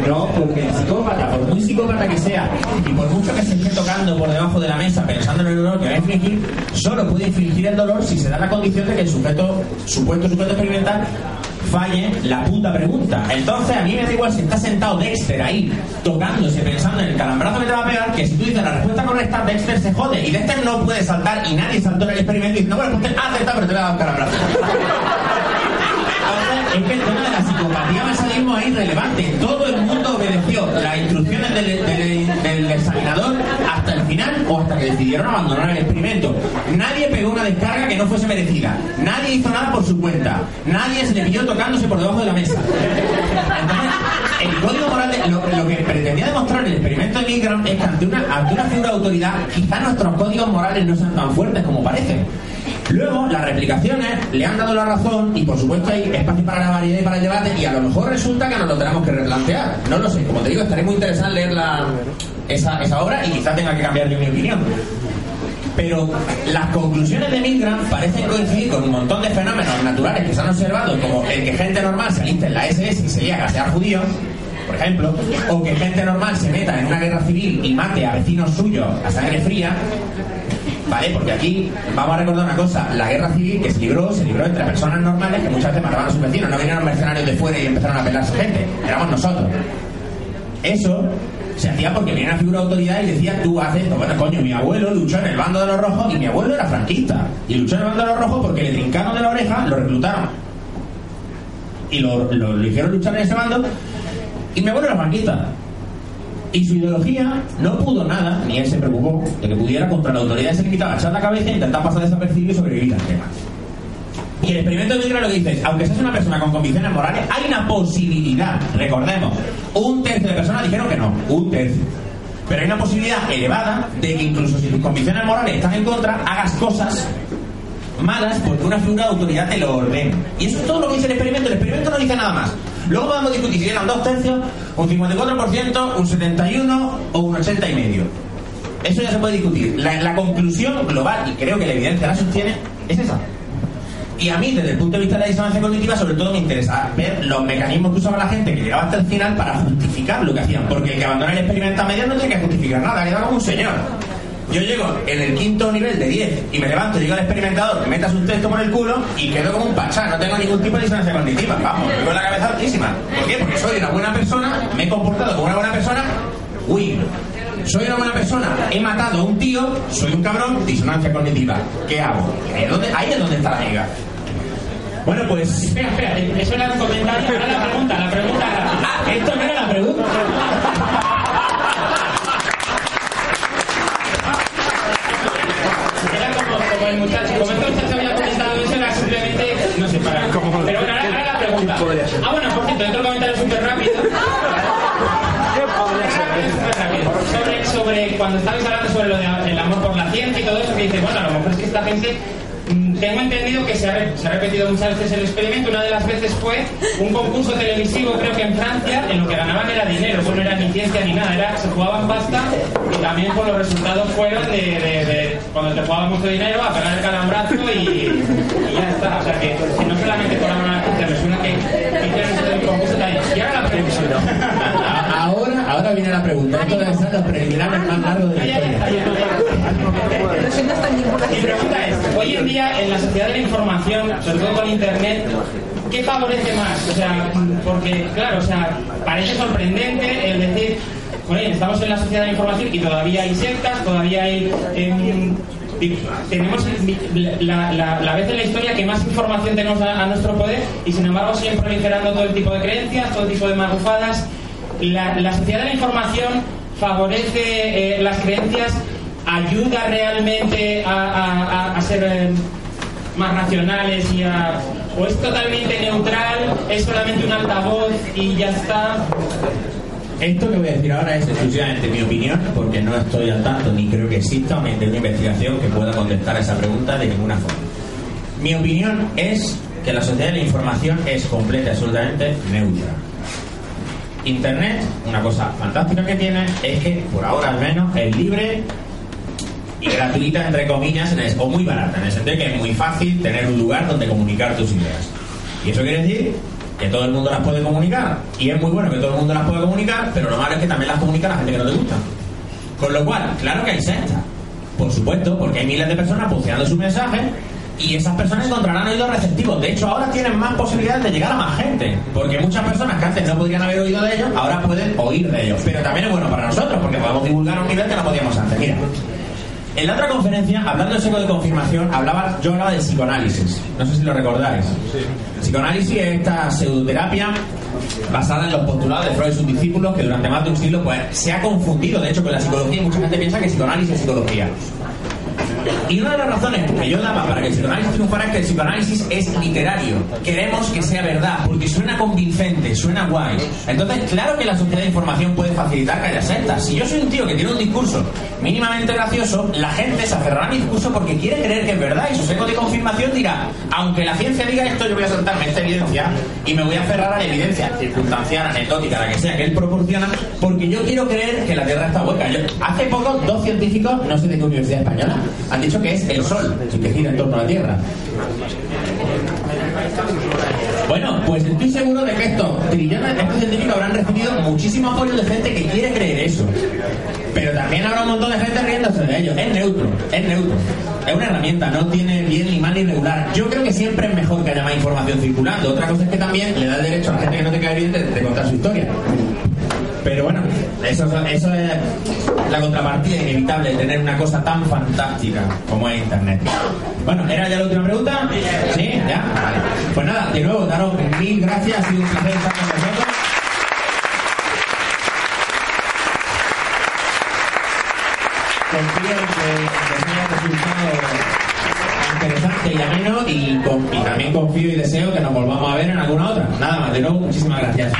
No, porque el psicópata, por muy psicópata que sea, y por mucho que se esté tocando por debajo de la mesa pensando en el dolor que va a infligir, solo puede infligir el dolor si se da la condición de que el sujeto, supuesto sujeto experimental, falle la puta pregunta. Entonces, a mí me da igual si está sentado Dexter ahí, tocándose, pensando en el calambrazo que te va a pegar, que si tú dices la respuesta correcta, Dexter se jode. Y Dexter no puede saltar, y nadie saltó en el experimento diciendo, bueno, pues usted ha acertado, pero te voy a dar un calambrazo. Entonces, es que el tema de la psicopatía va a salir ahí relevante. Todo el mundo obedeció las instrucciones del, del- examinador hasta el final o hasta que decidieron abandonar el experimento. Nadie pegó una descarga que no fuese merecida. Nadie hizo nada por su cuenta. Nadie se le pilló tocándose por debajo de la mesa. Entonces, el código moral, de- lo, lo que pretendía demostrar el experimento de Milgram es que ante una, ante una figura de autoridad, quizás nuestros códigos morales no sean tan fuertes como parecen. Luego, las replicaciones le han dado la razón y, por supuesto, hay espacio para la variedad y para el debate y a lo mejor resulta que nos lo tenemos que replantear. No lo sé, como te digo, estaré muy interesado en leer esa, esa obra y quizás tenga que cambiar yo mi opinión. Pero las conclusiones de Milgram parecen coincidir con un montón de fenómenos naturales que se han observado, como el que gente normal se aliste en la SS y se llega a gasear judíos, por ejemplo, o que gente normal se meta en una guerra civil y mate a vecinos suyos a sangre fría, ¿vale? Porque aquí vamos a recordar una cosa, la guerra civil que se libró, se libró entre personas normales que muchas veces mataban a sus vecinos, no vinieron mercenarios de fuera y empezaron a pelarse gente, éramos nosotros. Eso se hacía porque venía una figura de autoridad y decía, tú haces esto. Bueno, coño, mi abuelo luchó en el bando de los rojos y mi abuelo era franquista. Y luchó en el bando de los rojos porque le trincaron de la oreja, lo reclutaron. Y lo, lo- lo hicieron luchar en ese bando. Y mi abuelo era franquista. Y su ideología no pudo nada, ni él se preocupó, de que pudiera contra la autoridad se limitaba a echar la cabeza e intentar pasar desapercibido y sobrevivir al tema. Y el experimento de lo que dice aunque seas una persona con convicciones morales, hay una posibilidad, recordemos, un tercio de personas dijeron que no, un tercio. Pero hay una posibilidad elevada de que incluso si tus convicciones morales están en contra, hagas cosas malas porque una figura de autoridad te lo ordena. Y eso es todo lo que dice el experimento. El experimento no dice nada más. Luego podemos discutir si eran dos tercios, un 54%, un 71% o un 80 y medio. Eso ya se puede discutir. La, la conclusión global, y creo que la evidencia la sostiene, es esa. Y a mí, desde el punto de vista de la disonancia cognitiva, sobre todo me interesa ver los mecanismos que usaba la gente que llegaba hasta el final para justificar lo que hacían. Porque el que abandona el experimento a medias no tiene que justificar nada, queda como un señor. Yo llego en el quinto nivel de 10 y me levanto y digo al experimentador que metas un texto por el culo y quedo como un pachá, no tengo ningún tipo de disonancia cognitiva. Vamos, me con la cabeza altísima. ¿Por qué? Porque soy una buena persona, me he comportado como una buena persona. Uy, soy una buena persona, he matado a un tío, soy un cabrón, disonancia cognitiva. ¿Qué hago? Ahí es donde, ahí es donde está la liga. Bueno, pues. Espera, espera, eso era un comentario, ahora la pregunta, la pregunta. Ah, esto no era la pregunta. Era como, como el muchacho, como este muchacho había comentado eso, era simplemente, no sé, para... Pero bueno, ahora, ahora la pregunta. Ah, bueno, por cierto, otro comentario súper rápido. Sobre, sobre cuando estabais hablando sobre lo del amor por la ciencia y todo eso, que dice, bueno, a lo mejor es que esta gente tengo entendido que se ha, repetido muchas veces el experimento. Una de las veces fue un concurso televisivo, creo que en Francia, en lo que ganaban era dinero, pues no era ni ciencia ni nada, era, se jugaban pasta y también por los resultados fueron de, cuando te jugabas mucho dinero a pegar el calambrazo y, y ya está. O sea que, que no solamente por la me suena que hicieron del concurso también. Y ahora la pregunta. Ahora, viene la pregunta. Esto debe ser los preliminares más largos de la historia. Mi pregunta es, hoy en día en la sociedad de la información, sobre todo con internet, ¿qué favorece más? O sea, porque claro, o sea, parece sorprendente el decir, oye, estamos en la sociedad de la información y todavía hay sectas, todavía hay em, tenemos la, la- la vez en la historia que más información tenemos a, a nuestro poder y sin embargo siguen proliferando todo el tipo de creencias, todo tipo de magufadas. La, sociedad de la información favorece eh, las creencias, ayuda realmente a, ser eh, más racionales y a... o es totalmente neutral, es solamente un altavoz y ya está. Esto que voy a decir ahora es exclusivamente mi opinión, porque no estoy al tanto ni creo que exista una investigación que pueda contestar a esa pregunta de ninguna forma. Mi opinión es que la sociedad de la información es completa y absolutamente neutra. Internet, una cosa fantástica que tiene es que, por ahora al menos, es libre y gratuita, entre comillas, en el- o muy barata, en el sentido que es muy fácil tener un lugar donde comunicar tus ideas. Y eso quiere decir que todo el mundo las puede comunicar. Y es muy bueno que todo el mundo las pueda comunicar, pero lo malo es que también las comunica la gente que no te gusta. Con lo cual, claro que hay sectas. Por supuesto, porque hay miles de personas posteando sus mensajes y esas personas encontrarán oídos receptivos. De hecho, ahora tienen más posibilidades de llegar a más gente. Porque muchas personas que antes no podrían haber oído de ellos, ahora pueden oír de ellos. Pero también es bueno para nosotros, porque podemos divulgar a un nivel que no podíamos antes. Mira, en la otra conferencia, hablando del seco de confirmación, hablaba, yo hablaba del psicoanálisis. No sé si lo recordáis. El psicoanálisis es esta pseudoterapia basada en los postulados de Freud y sus discípulos que durante más de un siglo pues, se ha confundido, de hecho, con la psicología y mucha gente piensa que psicoanálisis es psicología. Y una de las razones que yo daba para que el psicoanálisis triunfara es que el psicoanálisis es literario. Queremos que sea verdad, porque suena convincente, suena guay. Entonces, claro que la sociedad de información puede facilitar que haya sectas. Si yo soy un tío que tiene un discurso mínimamente gracioso, la gente se aferrará a mi discurso porque quiere creer que es verdad y su seco de confirmación dirá, aunque la ciencia diga esto, yo voy a saltarme esta evidencia y me voy a aferrar a la evidencia circunstancial, anecdótica, la que sea que él proporciona, porque yo quiero creer que la Tierra está hueca. Yo- hace poco, dos científicos, no sé de qué universidad española, dicho que es el Sol, el que gira en torno a la Tierra. Bueno, pues estoy seguro de que estos trillones de estos científicos habrán recibido muchísimo apoyo de gente que quiere creer eso. Pero también habrá un montón de gente riéndose de ellos. Es neutro, es neutro. Es una herramienta, no tiene bien ni mal ni regular. Yo creo que siempre es mejor que haya más información circulando. Otra cosa es que también le da el derecho a la gente que no te cae bien de contar su historia. Pero bueno, eso, es la contrapartida inevitable de tener una cosa tan fantástica como es Internet. Bueno, ¿era ya la última pregunta? ¿Sí? ¿Ya? Vale. Pues nada, de nuevo, daros mil gracias, ha sido un placer estar con vosotros. Confío en que os haya resultado interesante y ameno y también confío y deseo que nos volvamos a ver en alguna otra. Nada más, de nuevo, muchísimas gracias.